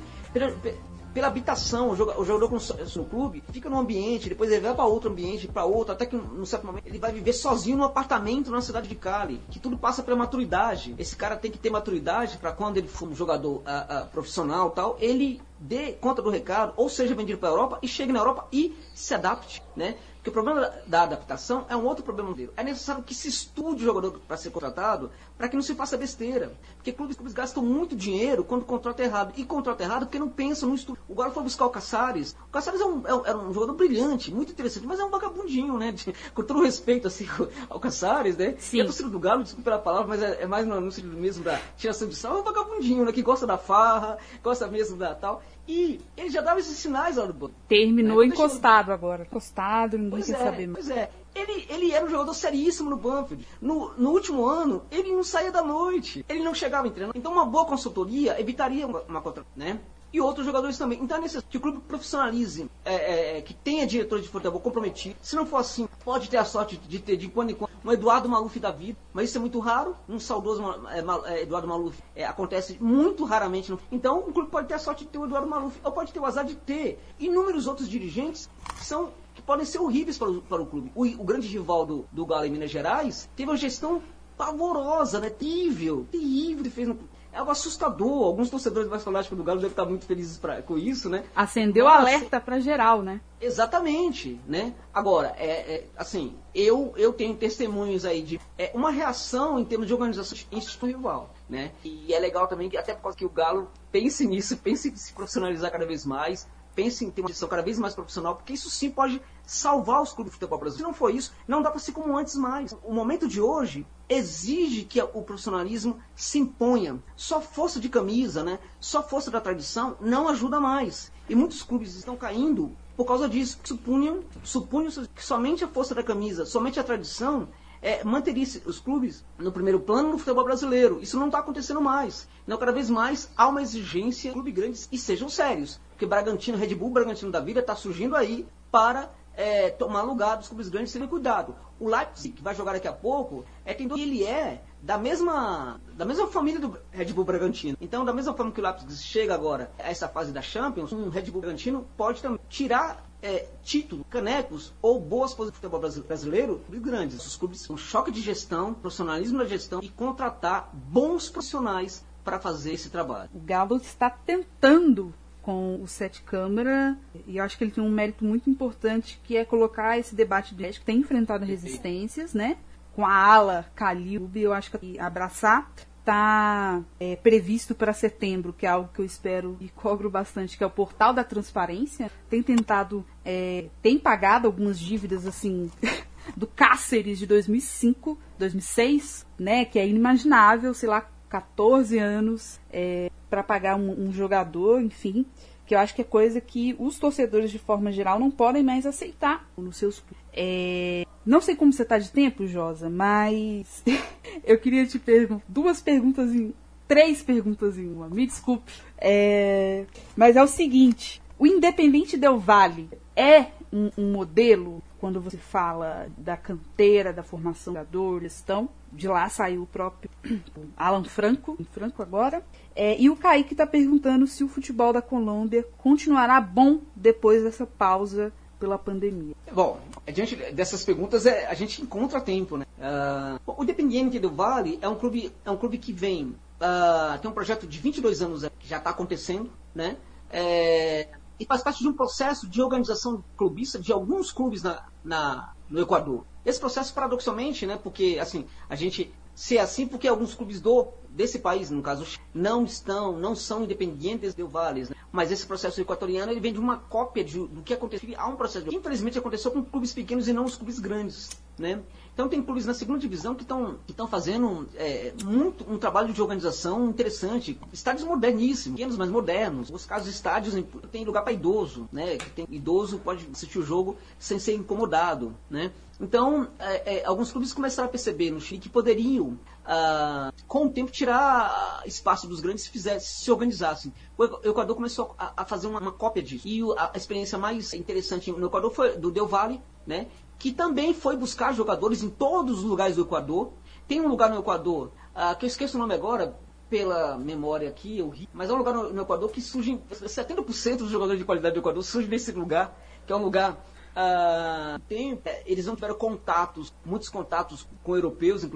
pela, habitação. O jogador, o jogador no clube fica num ambiente, depois ele vai para outro ambiente, para outro, até que num certo momento ele vai viver sozinho num apartamento na cidade de Cali. Que tudo passa pela maturidade. Esse cara tem que ter maturidade para quando ele for um jogador uh, uh, profissional tal, ele dê conta do recado, ou seja vendido para a Europa e chegue na Europa e se adapte, né? Porque o problema da adaptação é um outro problema dele. É necessário que se estude o jogador para ser contratado para que não se faça besteira. Porque clubes, clubes gastam muito dinheiro quando contrata errado. E contrata errado porque não pensam no estudo. O Galo foi buscar o Caçares. O Caçares é um, é, é um jogador brilhante, muito interessante, mas é um vagabundinho, né? De, com todo respeito assim, ao Caçares, né? Sim. A torcida do Galo, desculpe pela palavra, mas é, é mais no, no sentido mesmo da tiração de sal, é um vagabundinho, né? Que gosta da farra, gosta mesmo da tal. E ele já dava esses sinais lá do banco. Terminou é, encostado agora. Encostado, ninguém pois quer é, saber mais. Pois é. Ele, ele era um jogador seríssimo no Banfield. No, no último ano, ele não saía da noite. Ele não chegava em treino. Então uma boa consultoria evitaria uma, uma contra, né? e outros jogadores também. Então é necessário que o clube profissionalize, é, é, é, que tenha diretor de futebol comprometido. Se não for assim, pode ter a sorte de ter de quando em quando um Eduardo Maluf da vida, mas isso é muito raro. Um saudoso é, é, Eduardo Maluf é, acontece muito raramente. No... Então o clube pode ter a sorte de ter o Eduardo Maluf, ou pode ter o azar de ter inúmeros outros dirigentes que são que podem ser horríveis para o, para o clube. O, o grande rival do, do Galo em Minas Gerais teve uma gestão pavorosa, né? Terrível, terrível fez no, é algo assustador. Alguns torcedores mais fanáticos do Galo devem estar muito felizes pra, com isso, né? Acendeu Mas, alerta para geral, né? Exatamente, né? Agora, é, é, assim, eu, eu tenho testemunhos aí de é, uma reação em termos de organização institucional, né? E é legal também que até por causa que o Galo pense nisso, pense em se profissionalizar cada vez mais, pense em ter uma gestão cada vez mais profissional, porque isso sim pode salvar os clubes de futebol brasileiro. Se não for isso, não dá para ser como antes mais. O momento de hoje exige que o profissionalismo se imponha. Só força de camisa, né? Só força da tradição não ajuda mais. E muitos clubes estão caindo por causa disso. Supunham, supunham que somente a força da camisa, somente a tradição é, manteria os clubes no primeiro plano no futebol brasileiro. Isso não está acontecendo mais. Não, cada vez mais há uma exigência de clubes grandes e sejam sérios. Porque Bragantino, Red Bull, Bragantino da vida está surgindo aí para é, tomar lugar dos clubes grandes sem cuidado. O Leipzig, que vai jogar daqui a pouco, é tem ele é da mesma, da mesma família do Red Bull Bragantino. Então, da mesma forma que o Leipzig chega agora a essa fase da Champions, um Red Bull Bragantino pode também tirar é, título, canecos ou boas posições do futebol brasileiro grandes. Os clubes um choque de gestão, profissionalismo na gestão e contratar bons profissionais para fazer esse trabalho. O Galo está tentando com o Sete Câmara, e eu acho que ele tem um mérito muito importante, que é colocar esse debate de que tem enfrentado resistências, né? Com a ala Calil, eu acho que abraçar está é, previsto para setembro, que é algo que eu espero e cobro bastante, que é o portal da transparência. Tem tentado, é, tem pagado algumas dívidas assim do Cáceres de 2005, 2006, né? Que é inimaginável, sei lá, 14 anos é, para pagar um, um, jogador, enfim, que eu acho que é coisa que os torcedores de forma geral não podem mais aceitar nos seus é, não sei como você está de tempo, Josa, mas eu queria te perguntar duas perguntas em três perguntas em uma. Me desculpe, é, mas é o seguinte: o Independente Del Vale é um, um modelo quando você fala da canteira, da formação da dor, gestão. De lá saiu o próprio Alan Franco, Franco agora. É, e o Kaique está perguntando se o futebol da Colômbia continuará bom depois dessa pausa pela pandemia. Bom, diante dessas perguntas é, a gente encontra tempo, né? Uh, o Independiente do Vale é um clube, é um clube que vem, uh, tem um projeto de 22 anos que já está acontecendo, né? É, e faz parte de um processo de organização clubista de alguns clubes na, na, no Equador. Esse processo, paradoxalmente, né, porque assim, a gente se é assim porque alguns clubes do, desse país, no caso, não estão, não são independentes do Vales, né? mas esse processo equatoriano ele vem de uma cópia de, do que aconteceu. Há um processo que infelizmente aconteceu com clubes pequenos e não os clubes grandes. né? Então tem clubes na segunda divisão que estão fazendo é, muito um trabalho de organização interessante. Estádios moderníssimos, pequenos, mas modernos. Os casos estádios tem lugar para idoso, né? Que tem idoso pode assistir o jogo sem ser incomodado, né? Então, é, é, alguns clubes começaram a perceber no Chile que poderiam, ah, com o tempo, tirar espaço dos grandes se, fizesse, se organizassem. O Equador começou a, a fazer uma, uma, cópia disso. E a, a experiência mais interessante no Equador foi do Del Valle, né? Que também foi buscar jogadores em todos os lugares do Equador. Tem um lugar no Equador, uh, que eu esqueço o nome agora, pela memória aqui, eu ri, mas é um lugar no, no Equador que surgem, 70% dos jogadores de qualidade do Equador surgem nesse lugar, que é um lugar Uh, tem, é, eles não tiveram contatos, muitos contatos com europeus, uh,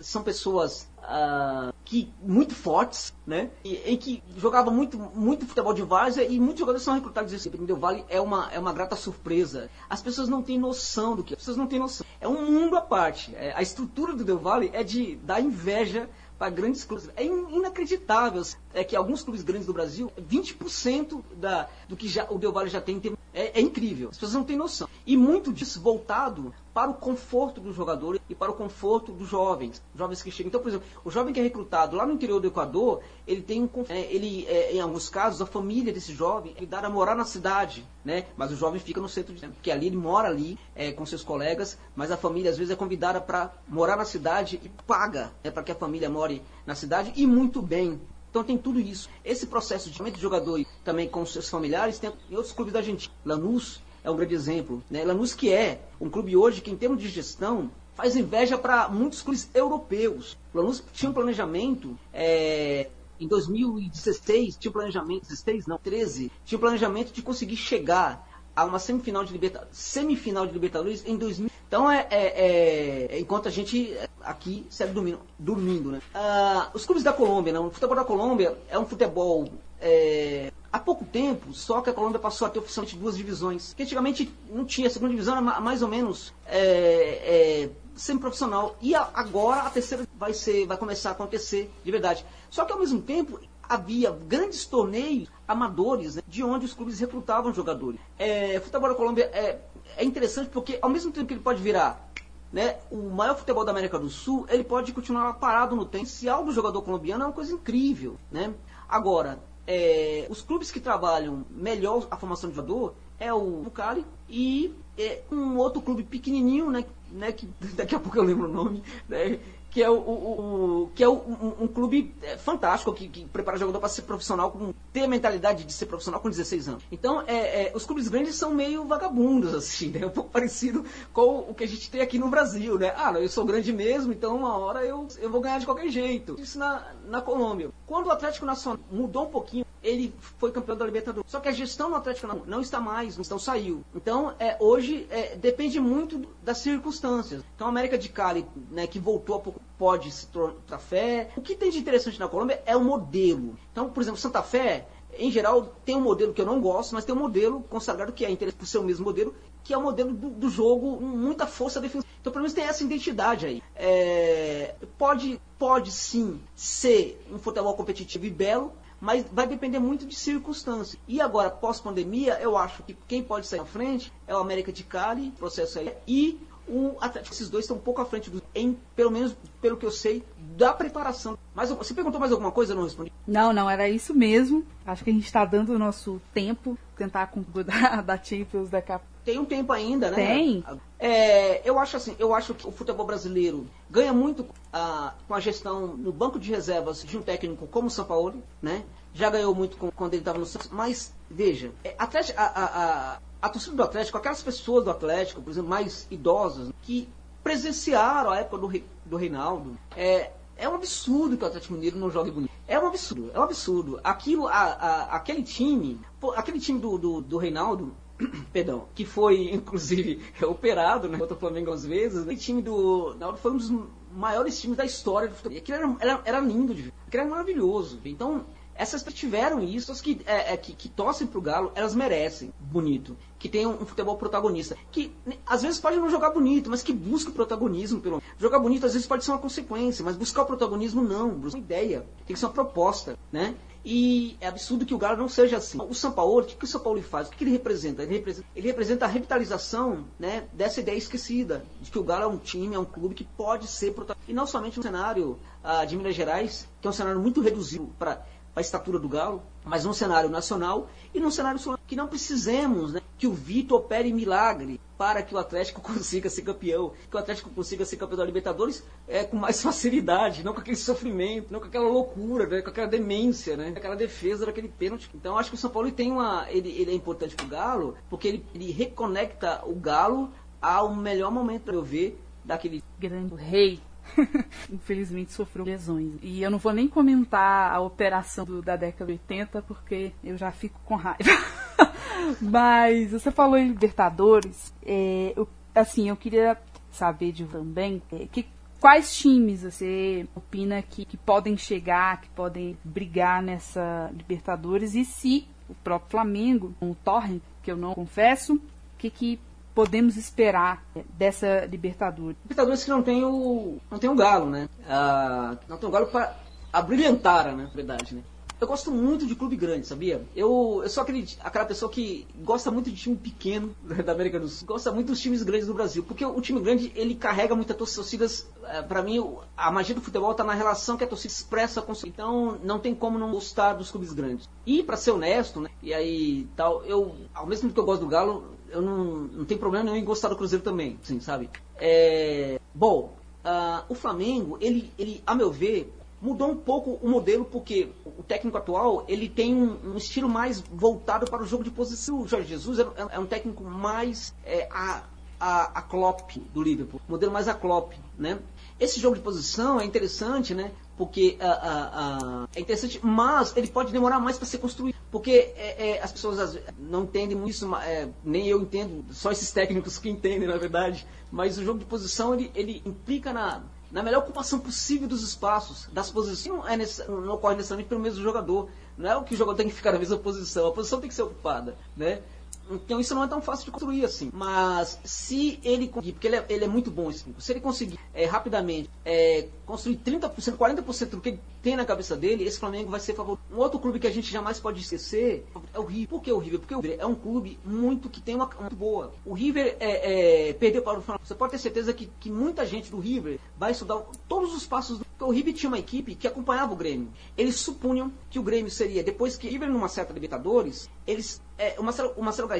são pessoas uh, que muito fortes, né? E, em que jogavam muito, muito futebol de várzea e muitos jogadores são recrutados desse tipo. Del Vale é uma, é uma grata surpresa. As pessoas não têm noção do que, as pessoas não têm noção. É um mundo à parte. É, a estrutura do Del Valle é de dar inveja para grandes clubes. É inacreditável é que alguns clubes grandes do Brasil, 20% da, do que já, o Del Valle já tem, tem é, é, incrível. As pessoas não têm noção. E muito disso voltado para o conforto dos jogadores e para o conforto dos jovens, jovens que chegam. Então, por exemplo, o jovem que é recrutado lá no interior do Equador, ele tem um, é, ele, é, em alguns casos, a família desse jovem é dá a morar na cidade, né? Mas o jovem fica no centro de porque ali ele mora ali é, com seus colegas, mas a família às vezes é convidada para morar na cidade e paga né, para que a família more na cidade e muito bem. Então tem tudo isso. Esse processo de jogador também com seus familiares tem em outros clubes da Argentina. Lanús é um grande exemplo. Né? Lanús que é um clube hoje que em termos de gestão faz inveja para muitos clubes europeus. Lanús tinha um planejamento é, em 2016, tinha um planejamento, 16 não, 13, tinha um planejamento de conseguir chegar a uma semifinal de, liberta semifinal de Libertadores em 2000. Então, é, é, é, enquanto a gente aqui segue dormindo, dormindo né? Ah, os clubes da Colômbia, né? o futebol da Colômbia é um futebol é, há pouco tempo, só que a Colômbia passou a ter oficialmente duas divisões. Que antigamente não tinha, a segunda divisão era mais ou menos é, é, semi-profissional. E a, agora a terceira vai, ser, vai começar a acontecer de verdade. Só que ao mesmo tempo havia grandes torneios amadores, né, de onde os clubes recrutavam jogadores. É, futebol da Colômbia é, é interessante porque, ao mesmo tempo que ele pode virar né, o maior futebol da América do Sul, ele pode continuar parado no tempo. O potencial do jogador colombiano é uma coisa incrível. Né? Agora, é, os clubes que trabalham melhor a formação de jogador é o Cali e é, um outro clube pequenininho, né, né, que daqui a pouco eu lembro o nome, né, que é, o, o, o que é um, um, clube é, fantástico, que, que, prepara jogador para ser profissional, com, ter a mentalidade de ser profissional com 16 anos. Então, é, é, os clubes grandes são meio vagabundos, assim, né? Um pouco parecido com o que a gente tem aqui no Brasil, né? Ah, eu sou grande mesmo, então uma hora eu, eu vou ganhar de qualquer jeito. Isso na, na Colômbia. Quando o Atlético Nacional mudou um pouquinho, ele foi campeão da Libertadores. Só que a gestão no Atlético não, não está mais, então saiu. Então, é, hoje, é, depende muito das circunstâncias. Então, a América de Cali, né, que voltou a pouco pode se tornar Fé. O que tem de interessante na Colômbia é o modelo. Então, por exemplo, Santa Fé, em geral, tem um modelo que eu não gosto, mas tem um modelo consagrado que é interessante por ser o mesmo modelo, que é o modelo do, do jogo, muita força defensiva. Então, pelo menos tem essa identidade aí. É, pode, pode sim ser um futebol competitivo e belo, mas vai depender muito de circunstâncias. E agora, pós-pandemia, eu acho que quem pode sair na frente é o América de Cali, processo aí, e o Atlético, esses dois estão um pouco à frente do, em, pelo menos pelo que eu sei, da preparação. Mas você perguntou mais alguma coisa? Eu não respondi. Não, não, era isso mesmo. Acho que a gente está dando o nosso tempo, tentar concluir da, da Champions daqui a tem um tempo ainda, né? Tem. É, eu acho assim, eu acho que o futebol brasileiro ganha muito ah, com a gestão no banco de reservas de um técnico como o São Paulo, né? Já ganhou muito com, quando ele estava no Santos, mas veja, é, a, a, a, a torcida do Atlético, aquelas pessoas do Atlético, por exemplo, mais idosas, que presenciaram a época do, do Reinaldo, é, é um absurdo que o Atlético Mineiro não jogue bonito. É um absurdo, é um absurdo. Aquilo, a, a, aquele time, aquele time do, do, do Reinaldo, perdão, que foi inclusive operado né, contra o Flamengo às vezes, o time do Reinaldo foi um dos maiores times da história do futebol. Aquilo era, era, era lindo de ver, aquilo era maravilhoso. Então, essas que tiveram isso, as que, é, é, que, que torcem pro Galo, elas merecem bonito. Que tenham um, futebol protagonista. Que às vezes pode não jogar bonito, mas que busque o protagonismo. Pelo... Jogar bonito às vezes pode ser uma consequência, mas buscar o protagonismo não. Buscar uma ideia. Tem que ser uma proposta, né? E é absurdo que o Galo não seja assim. O São Paulo, o que, que o São Paulo faz? O que, que ele representa? Ele representa, ele representa a revitalização né, dessa ideia esquecida, de que o Galo é um time, é um clube que pode ser protagonista. E não somente no cenário ah, de Minas Gerais, que é um cenário muito reduzido para a estatura do Galo, mas num cenário nacional e num cenário que não precisemos né, que o Vitor opere milagre para que o Atlético consiga ser campeão, que o Atlético consiga ser campeão da Libertadores é, com mais facilidade, não com aquele sofrimento, não com aquela loucura, né, com aquela demência, né, aquela defesa daquele pênalti. Então acho que o São Paulo tem uma, ele, ele é importante para o Galo, porque ele, ele reconecta o Galo ao melhor momento, eu ver, daquele grande rei infelizmente sofreu lesões. E eu não vou nem comentar a operação do, da década de 80, porque eu já fico com raiva. Mas você falou em Libertadores, é, eu, assim, eu queria saber de também é, que, quais times você opina que, que podem chegar, que podem brigar nessa Libertadores e se o próprio Flamengo, com o Torrent, que eu não confesso, que, que podemos esperar dessa Libertadores? Libertadores que não tem o não tem o Galo, né? Ah, não tem o Galo para abrilhantar, né? Na verdade, né? Eu gosto muito de clube grande, sabia? Eu, eu sou aquele, aquela pessoa que gosta muito de time pequeno da América do Sul, gosta muito dos times grandes do Brasil, porque o, time grande ele carrega muitas torcidas. É, para mim, a magia do futebol está na relação que a torcida expressa com Então, não tem como não gostar dos clubes grandes. E para ser honesto, né? E aí tal, eu, ao mesmo tempo que eu gosto do Galo, eu não, não tenho problema nenhum em gostar do Cruzeiro também, sim, sabe? É, bom, uh, o Flamengo, ele, ele, a meu ver, mudou um pouco o modelo porque o técnico atual ele tem um, um estilo mais voltado para o jogo de posição. O Jorge Jesus é, é um técnico mais é, a, a, a Klopp do Liverpool, modelo mais a Klopp, né? Esse jogo de posição é interessante, né? Porque uh, uh, uh, é interessante, mas ele pode demorar mais para ser construído. Porque é, é, as pessoas não entendem isso, é, nem eu entendo, só esses técnicos que entendem, na verdade. Mas o jogo de posição ele, ele implica na, na melhor ocupação possível dos espaços, das posições. Não, é não ocorre necessariamente pelo mesmo jogador. Não é o que o jogador tem que ficar na mesma posição, a posição tem que ser ocupada. Né? Então isso não é tão fácil de construir assim. Mas se ele conseguir, porque ele é, ele é muito bom, assim, se ele conseguir é, rapidamente é, construir 30%, 40% do que ele tem na cabeça dele, esse Flamengo vai ser favorito. Um outro clube que a gente jamais pode esquecer é o River. Por que o River? Porque o River é um clube muito que tem uma muito boa. O River é, é, perdeu para o Flamengo. Você pode ter certeza que, que muita gente do River vai estudar todos os passos do porque o River tinha uma equipe que acompanhava o Grêmio. Eles supunham que o Grêmio seria, depois que o River numa certa Libertadores, eles, é, o, Marcelo, o Marcelo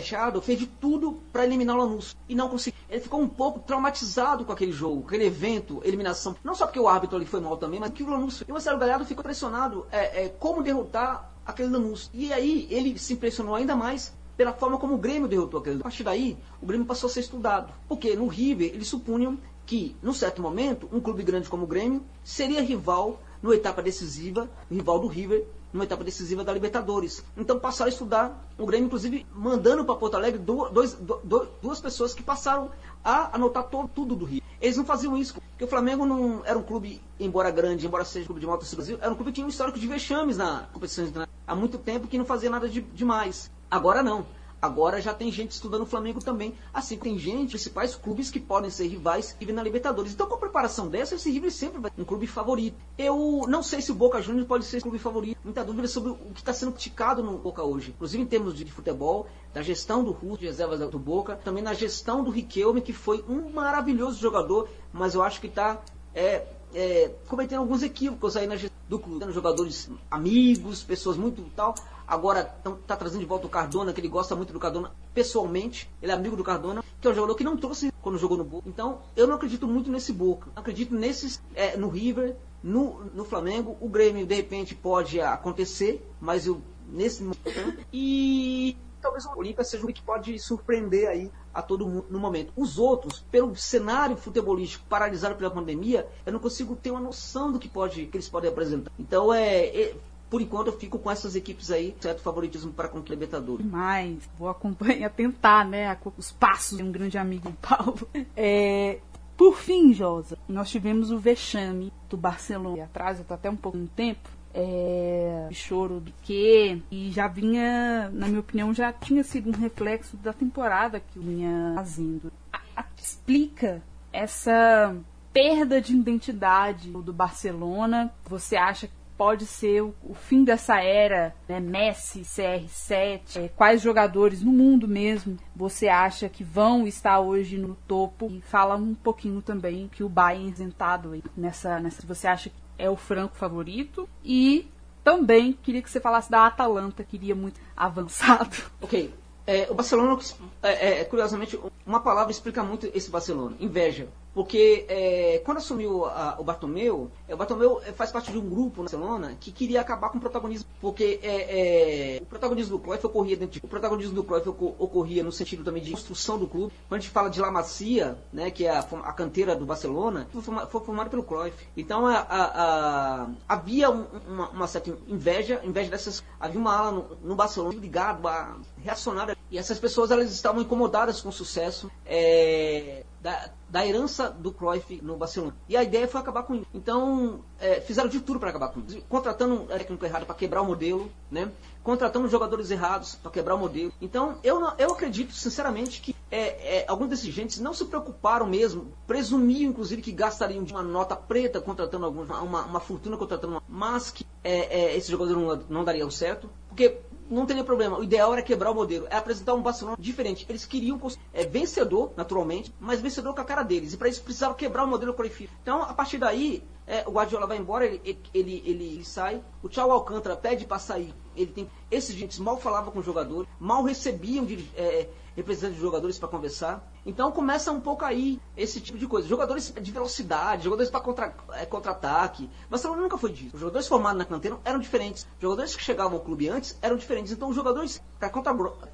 fez de tudo para eliminar o Lanús. E não conseguiu. Ele ficou um pouco traumatizado com aquele jogo, aquele evento, eliminação. Não só porque o árbitro ali foi mal também, mas que o Lanús. E o Marcelo Galhardo ficou impressionado é, é, como derrotar aquele Lanús. E aí ele se impressionou ainda mais pela forma como o Grêmio derrotou aquele. A partir daí, o Grêmio passou a ser estudado. Porque no River eles supunham que, num certo momento, um clube grande como o Grêmio seria rival numa etapa decisiva, rival do River, numa etapa decisiva da Libertadores. Então passaram a estudar o Grêmio, inclusive mandando para Porto Alegre dois, dois, duas pessoas que passaram a anotar todo, tudo do Rio. Eles não faziam isso, porque o Flamengo não era um clube, embora grande, embora seja um clube de moto do Brasil, era um clube que tinha um histórico de vexames na competição há muito tempo que não fazia nada de demais. Agora não. Agora já tem gente estudando o Flamengo também. Assim, tem gente, principais clubes que podem ser rivais e vir na Libertadores. Então, com a preparação dessa, esse River sempre vai ser um clube favorito. Eu não sei se o Boca Juniors pode ser um clube favorito. Muita dúvida sobre o que está sendo criticado no Boca hoje. Inclusive em termos de futebol, da gestão do Russo, de reservas do Boca, também na gestão do Riquelme, que foi um maravilhoso jogador, mas eu acho que está é, é, cometendo alguns equívocos aí na gestão do clube. Jogadores amigos, pessoas muito tal Agora está trazendo de volta o Cardona, que ele gosta muito do Cardona pessoalmente. Ele é amigo do Cardona, que é um jogador que não trouxe quando jogou no Boca. Então, eu não acredito muito nesse Boca. Eu acredito nesses, é, no River, no, no Flamengo. O Grêmio, de repente, pode acontecer, mas eu, nesse momento. E talvez o Olímpia seja um que pode surpreender aí a todo mundo no momento. Os outros, pelo cenário futebolístico paralisado pela pandemia, eu não consigo ter uma noção do que pode que eles podem apresentar. Então é, é por enquanto eu fico com essas equipes aí, certo favoritismo para conquistar Libertadores. Mas vou acompanhar, tentar, né, os passos de um grande amigo Paulo. É, por fim, Josa, nós tivemos o vexame do Barcelona. Atrás, eu tô até um pouco no tempo. É, choro do que e já vinha, na minha opinião, já tinha sido um reflexo da temporada que vinha fazendo. A, a, explica essa perda de identidade do Barcelona. Você acha pode ser o, o fim dessa era, né? Messi, CR7, é, quais jogadores no mundo mesmo você acha que vão estar hoje no topo? E fala um pouquinho também que o Bayern isentado aí nessa, nessa. Você acha que é o franco favorito? E também queria que você falasse da Atalanta, queria muito avançado. Ok. É, o Barcelona, é, é, curiosamente, uma palavra explica muito esse Barcelona: inveja. Porque é, quando assumiu a, o Bartomeu, é, o Bartomeu é, faz parte de um grupo na Barcelona que queria acabar com o protagonismo. Porque é, é, o protagonismo do Cruyff ocorria dentro de, O protagonismo do Cruyff ocorria no sentido também de construção do clube. Quando a gente fala de La Macia, né, que é a, a canteira do Barcelona, foi, formada pelo Cruyff. Então a, a, havia um, uma, uma, certa inveja, inveja dessas. Havia uma ala no, no Barcelona ligado a reacionária. E essas pessoas elas estavam incomodadas com o sucesso. É, da, da herança do Cruyff no Barcelona. E a ideia foi acabar com isso. Então, é, fizeram de tudo para acabar com isso. Contratando um técnico errado para quebrar o modelo, né? contratando jogadores errados para quebrar o modelo. Então, eu, eu acredito, sinceramente, que é, é, alguns desses gentes não se preocuparam mesmo, presumiam, inclusive, que gastariam de uma nota preta contratando alguns, uma, uma fortuna contratando uma, mas que é, é esse jogador não, não daria certo. Porque não teria problema. O ideal era quebrar o modelo, é apresentar um Barcelona diferente. Eles queriam é, vencedor, naturalmente, mas vencedor com a cara deles. E para isso precisava quebrar o modelo Cruyff. Então, a partir daí, é, o Guardiola vai embora, ele, ele, ele, ele sai. O Tchau Alcântara pede para sair. Ele tem esses gente mal falavam com o jogador, mal recebiam de, é, representantes de jogadores para conversar. Então começa um pouco aí esse tipo de coisa. Jogadores de velocidade, jogadores para contra, é, contra-ataque. Barcelona nunca foi disso. Os jogadores formados na canteira eram diferentes. Os jogadores que chegavam ao clube antes eram diferentes. Então os jogadores para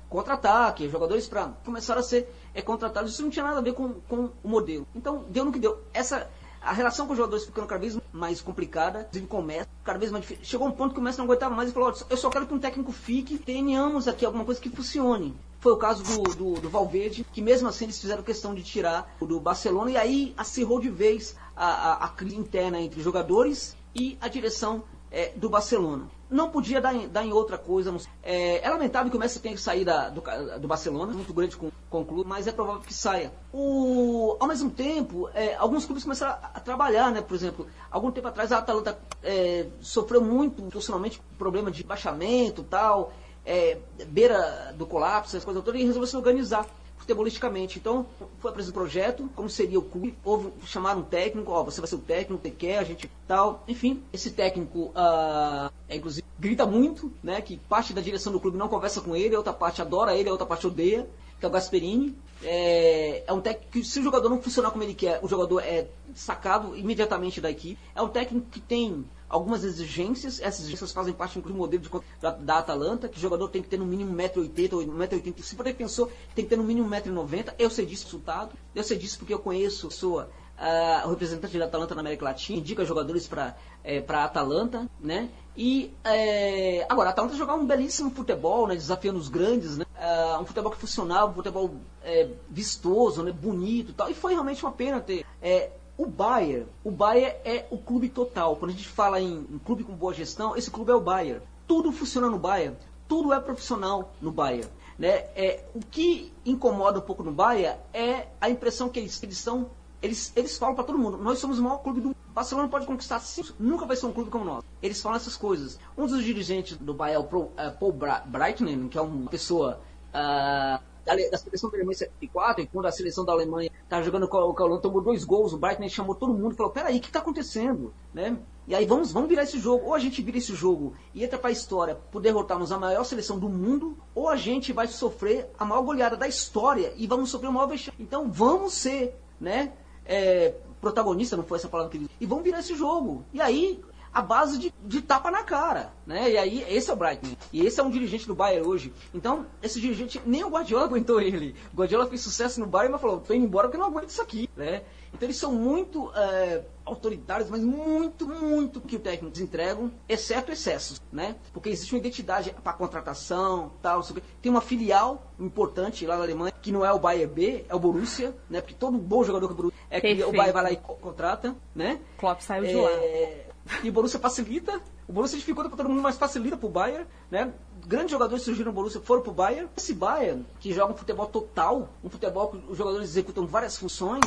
contra-ataque, jogadores para começar a ser é, contratados, isso não tinha nada a ver com, com o modelo. Então deu no que deu. Essa a relação com os jogadores ficando cada vez mais complicada, inclusive com o mestre, cada vez mais difícil. Chegou um ponto que o mestre não aguentava mais e falou: eu só quero que um técnico fique, tenhamos aqui alguma coisa que funcione. Foi o caso do, do, do, Valverde, que mesmo assim eles fizeram questão de tirar do Barcelona e aí acirrou de vez a, a, a crise interna entre jogadores e a direção é, do Barcelona. Não podia dar em, dar em outra coisa. É, é, lamentável que o Messi tenha que sair da, do, do, Barcelona, muito grande com, com o clube, mas é provável que saia. O, ao mesmo tempo, é, alguns clubes começaram a, a, trabalhar, né? Por exemplo, algum tempo atrás a Atalanta é, sofreu muito profissionalmente problema de baixamento tal, é, beira do colapso, essas coisas todas, e resolveu se organizar futebolisticamente. Então, foi apresentado um projeto, como seria o clube, houve, chamaram um técnico, ó, você vai ser o técnico, você quer, a gente tal. Enfim, esse técnico, uh, é, inclusive, grita muito, né, que parte da direção do clube não conversa com ele, a outra parte adora ele, a outra parte odeia, que é o Gasperini. É, é um técnico que, se o jogador não funcionar como ele quer, o jogador é sacado imediatamente da equipe. É um técnico que tem algumas exigências, essas exigências fazem parte do modelo de, da, da Atalanta, que o jogador tem que ter no mínimo 1,80m ou 1,80m. Se for defensor, tem que ter no mínimo 1,90m. Eu sei disso, resultado. Eu sei disso porque eu conheço pessoa, uh, o representante da Atalanta na América Latina, indica jogadores para é, a Atalanta, né? E é, agora, a Atalanta jogar um belíssimo futebol, né, desafiando os grandes, né? Uh, um futebol que funcionava, um futebol é, vistoso, né, bonito e tal. E foi realmente uma pena ter é, o Bayern, o Bayern é o clube total. Quando a gente fala em, em clube com boa gestão, esse clube é o Bayern. Tudo funciona no Bayern, tudo é profissional no Bayern. Né? É, o que incomoda um pouco no Bayern é a impressão que eles, eles são. Eles, eles falam para todo mundo: nós somos o maior clube do Barcelona pode conquistar sim, nunca vai ser um clube como nós. Eles falam essas coisas. Um dos dirigentes do Bayern é o é, Paul Breitner, que é uma pessoa uh, da, da seleção da Alemanha em 74, e quando a seleção da Alemanha estava jogando com o Holanda, tomou dois gols, o Brighton chamou todo mundo e falou, peraí, o que está acontecendo? Né? E aí vamos, vamos virar esse jogo. Ou a gente vira esse jogo e entra para a história por derrotarmos a maior seleção do mundo, ou a gente vai sofrer a maior goleada da história e vamos sofrer o maior vexame. Então vamos ser, né? É, protagonista, não foi essa palavra que ele e vamos virar esse jogo. E aí a base de, de, tapa na cara, né? E aí, esse é o Brighton. E esse é um dirigente do Bayern hoje. Então, esse dirigente, nem o Guardiola aguentou ele. O Guardiola fez sucesso no Bayern, mas falou, tô indo embora porque não aguento isso aqui, né? Então, eles são muito é, autoritários, mas muito, muito que o técnico entregam, exceto excessos, né? Porque existe uma identidade para contratação, tal, tem uma filial importante lá na Alemanha, que não é o Bayern B, é o Borussia, né? Porque todo bom jogador que o Borussia é que o Bayern vai lá e contrata, né? Klopp saiu de é, lá e o Borussia facilita, O Borussia dificulta para todo mundo, mas facilita para o Bayern, né? Grandes jogadores surgiram no Borussia foram para o Bayern. Esse Bayern, que joga um futebol total, um futebol que os jogadores executam várias funções,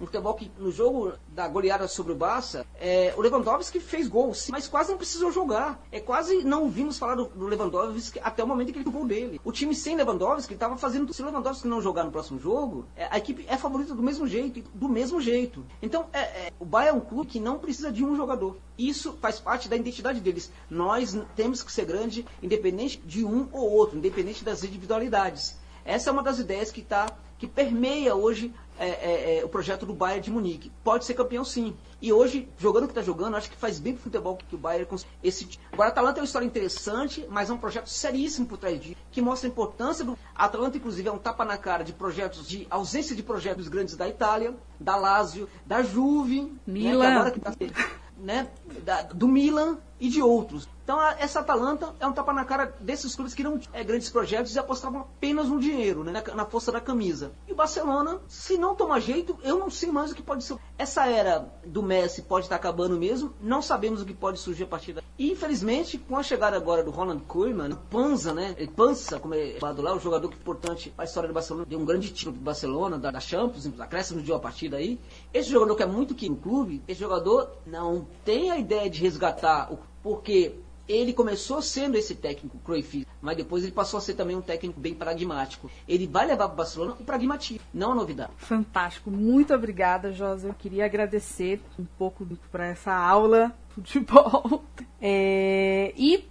um futebol que no jogo da goleada sobre o Barça, é, o Lewandowski fez gol, sim, mas quase não precisou jogar. É quase não ouvimos falar do, do Lewandowski até o momento em que ele gol dele. O time sem Lewandowski estava fazendo. Se o Lewandowski não jogar no próximo jogo, é, a equipe é favorita do mesmo jeito, do mesmo jeito. Então, é, é, o Bayern é um clube que não precisa de um jogador. Isso faz parte da identidade deles. Nós temos que ser grande, independente de um ou outro, independente das individualidades. Essa é uma das ideias que, tá, que permeia hoje é, é, é, o projeto do Bayern de Munique. Pode ser campeão sim. E hoje, jogando o que está jogando, acho que faz bem pro futebol que o Bayern esse Agora, a Atalanta é uma história interessante, mas é um projeto seríssimo por trás disso, que mostra a importância do. A Atalanta, inclusive, é um tapa na cara de projetos de ausência de projetos grandes da Itália, da Lazio, da Juve, Milan. Né, agora que tá, né, da, do Milan e de outros. Então a, essa Atalanta é um tapa na cara desses clubes que não é, grandes projetos e apostavam apenas no dinheiro, né, na, na, força da camisa. E o Barcelona, se não tomar jeito, eu não sei mais o que pode ser. Essa era do Messi pode estar acabando mesmo, não sabemos o que pode surgir a partir daí. E infelizmente, com a chegada agora do Ronald Koeman, Panza, né, Panza, como é chamado lá, o jogador que importante para a história do Barcelona, deu um grande título para o Barcelona, da, da Champions, acréscimo de uma partida aí. Esse jogador que é muito que no clube, esse jogador não tem a ideia de resgatar o porque ele começou sendo esse técnico Cruyff, mas depois ele passou a ser também um técnico bem pragmático. Ele vai levar para o Barcelona o pragmatismo, não a novidade. Fantástico. Muito obrigada, José. Eu queria agradecer um pouco para essa aula de futebol. É, e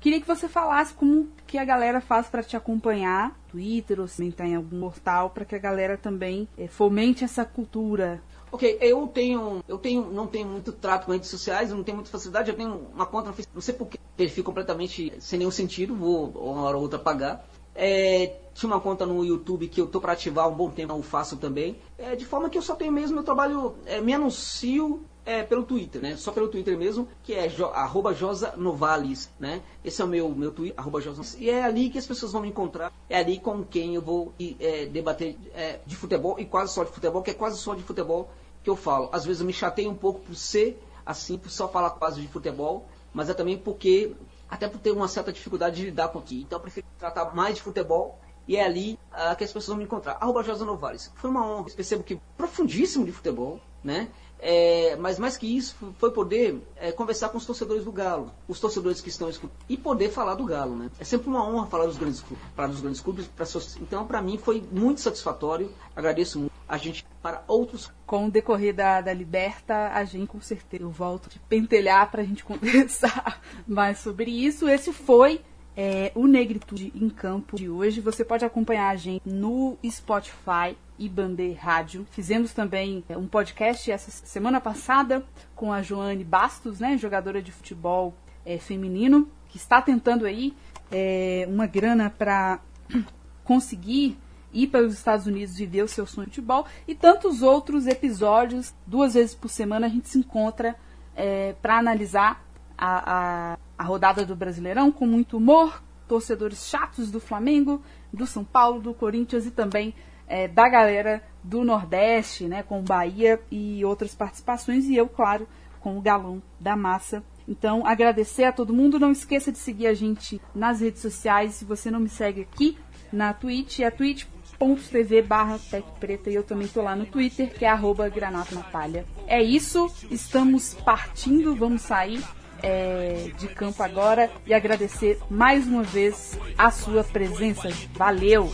queria que você falasse como que a galera faz para te acompanhar, Twitter ou se tá em algum portal, para que a galera também é, fomente essa cultura Ok, eu tenho, eu tenho, não tenho muito trato com redes sociais, não tenho muita facilidade, eu tenho uma conta no Facebook, não sei porquê, perfil completamente sem nenhum sentido, vou uma hora ou outra pagar. É, tinha uma conta no YouTube que eu tô para ativar um bom tempo, não faço também. É, de forma que eu só tenho mesmo meu trabalho, é, me anuncio é, pelo Twitter, né? Só pelo Twitter mesmo, que é jo, arroba Josa Novales, né? Esse é o meu, meu Twitter, arroba Josa E é ali que as pessoas vão me encontrar, é ali com quem eu vou é, debater é, de futebol, e quase só de futebol, que é quase só de futebol que eu falo. Às vezes eu me chateio um pouco por ser assim, por só falar quase de futebol, mas é também porque, até por ter uma certa dificuldade de lidar com aqui. Então eu prefiro tratar mais de futebol e é ali uh, que as pessoas vão me encontrar. Arroba Josa Novales. Foi uma honra. Eu percebo que profundíssimo de futebol, né? É, mas mais que isso, foi poder é, conversar com os torcedores do Galo, os torcedores que estão escutando, e poder falar do Galo, né? É sempre uma honra falar dos grandes falar dos grandes clubes. Pra, então, para mim, foi muito satisfatório. Agradeço muito a gente para outros. Com o decorrer da, da Liberta, a gente com certeza eu volto de pentelhar para a gente conversar mais sobre isso. Esse foi é, o Negritude em Campo de hoje. Você pode acompanhar a gente no Spotify e Bandê Rádio. Fizemos também é, um podcast essa semana passada com a Joane Bastos, né, jogadora de futebol é, feminino, que está tentando aí é, uma grana para conseguir ir para os Estados Unidos viver o seu sonho de futebol e tantos outros episódios. Duas vezes por semana a gente se encontra é, para analisar a, a, a rodada do Brasileirão com muito humor, torcedores chatos do Flamengo, do São Paulo, do Corinthians e também é, da galera do Nordeste, né, com Bahia e outras participações, e eu, claro, com o galão da massa. Então, agradecer a todo mundo. Não esqueça de seguir a gente nas redes sociais. Se você não me segue aqui na Twitch, é twitch.tv barra Preta e eu também tô lá no Twitter, que é arroba Granata na Palha. É isso, estamos partindo, vamos sair é, de campo agora e agradecer mais uma vez a sua presença. Valeu!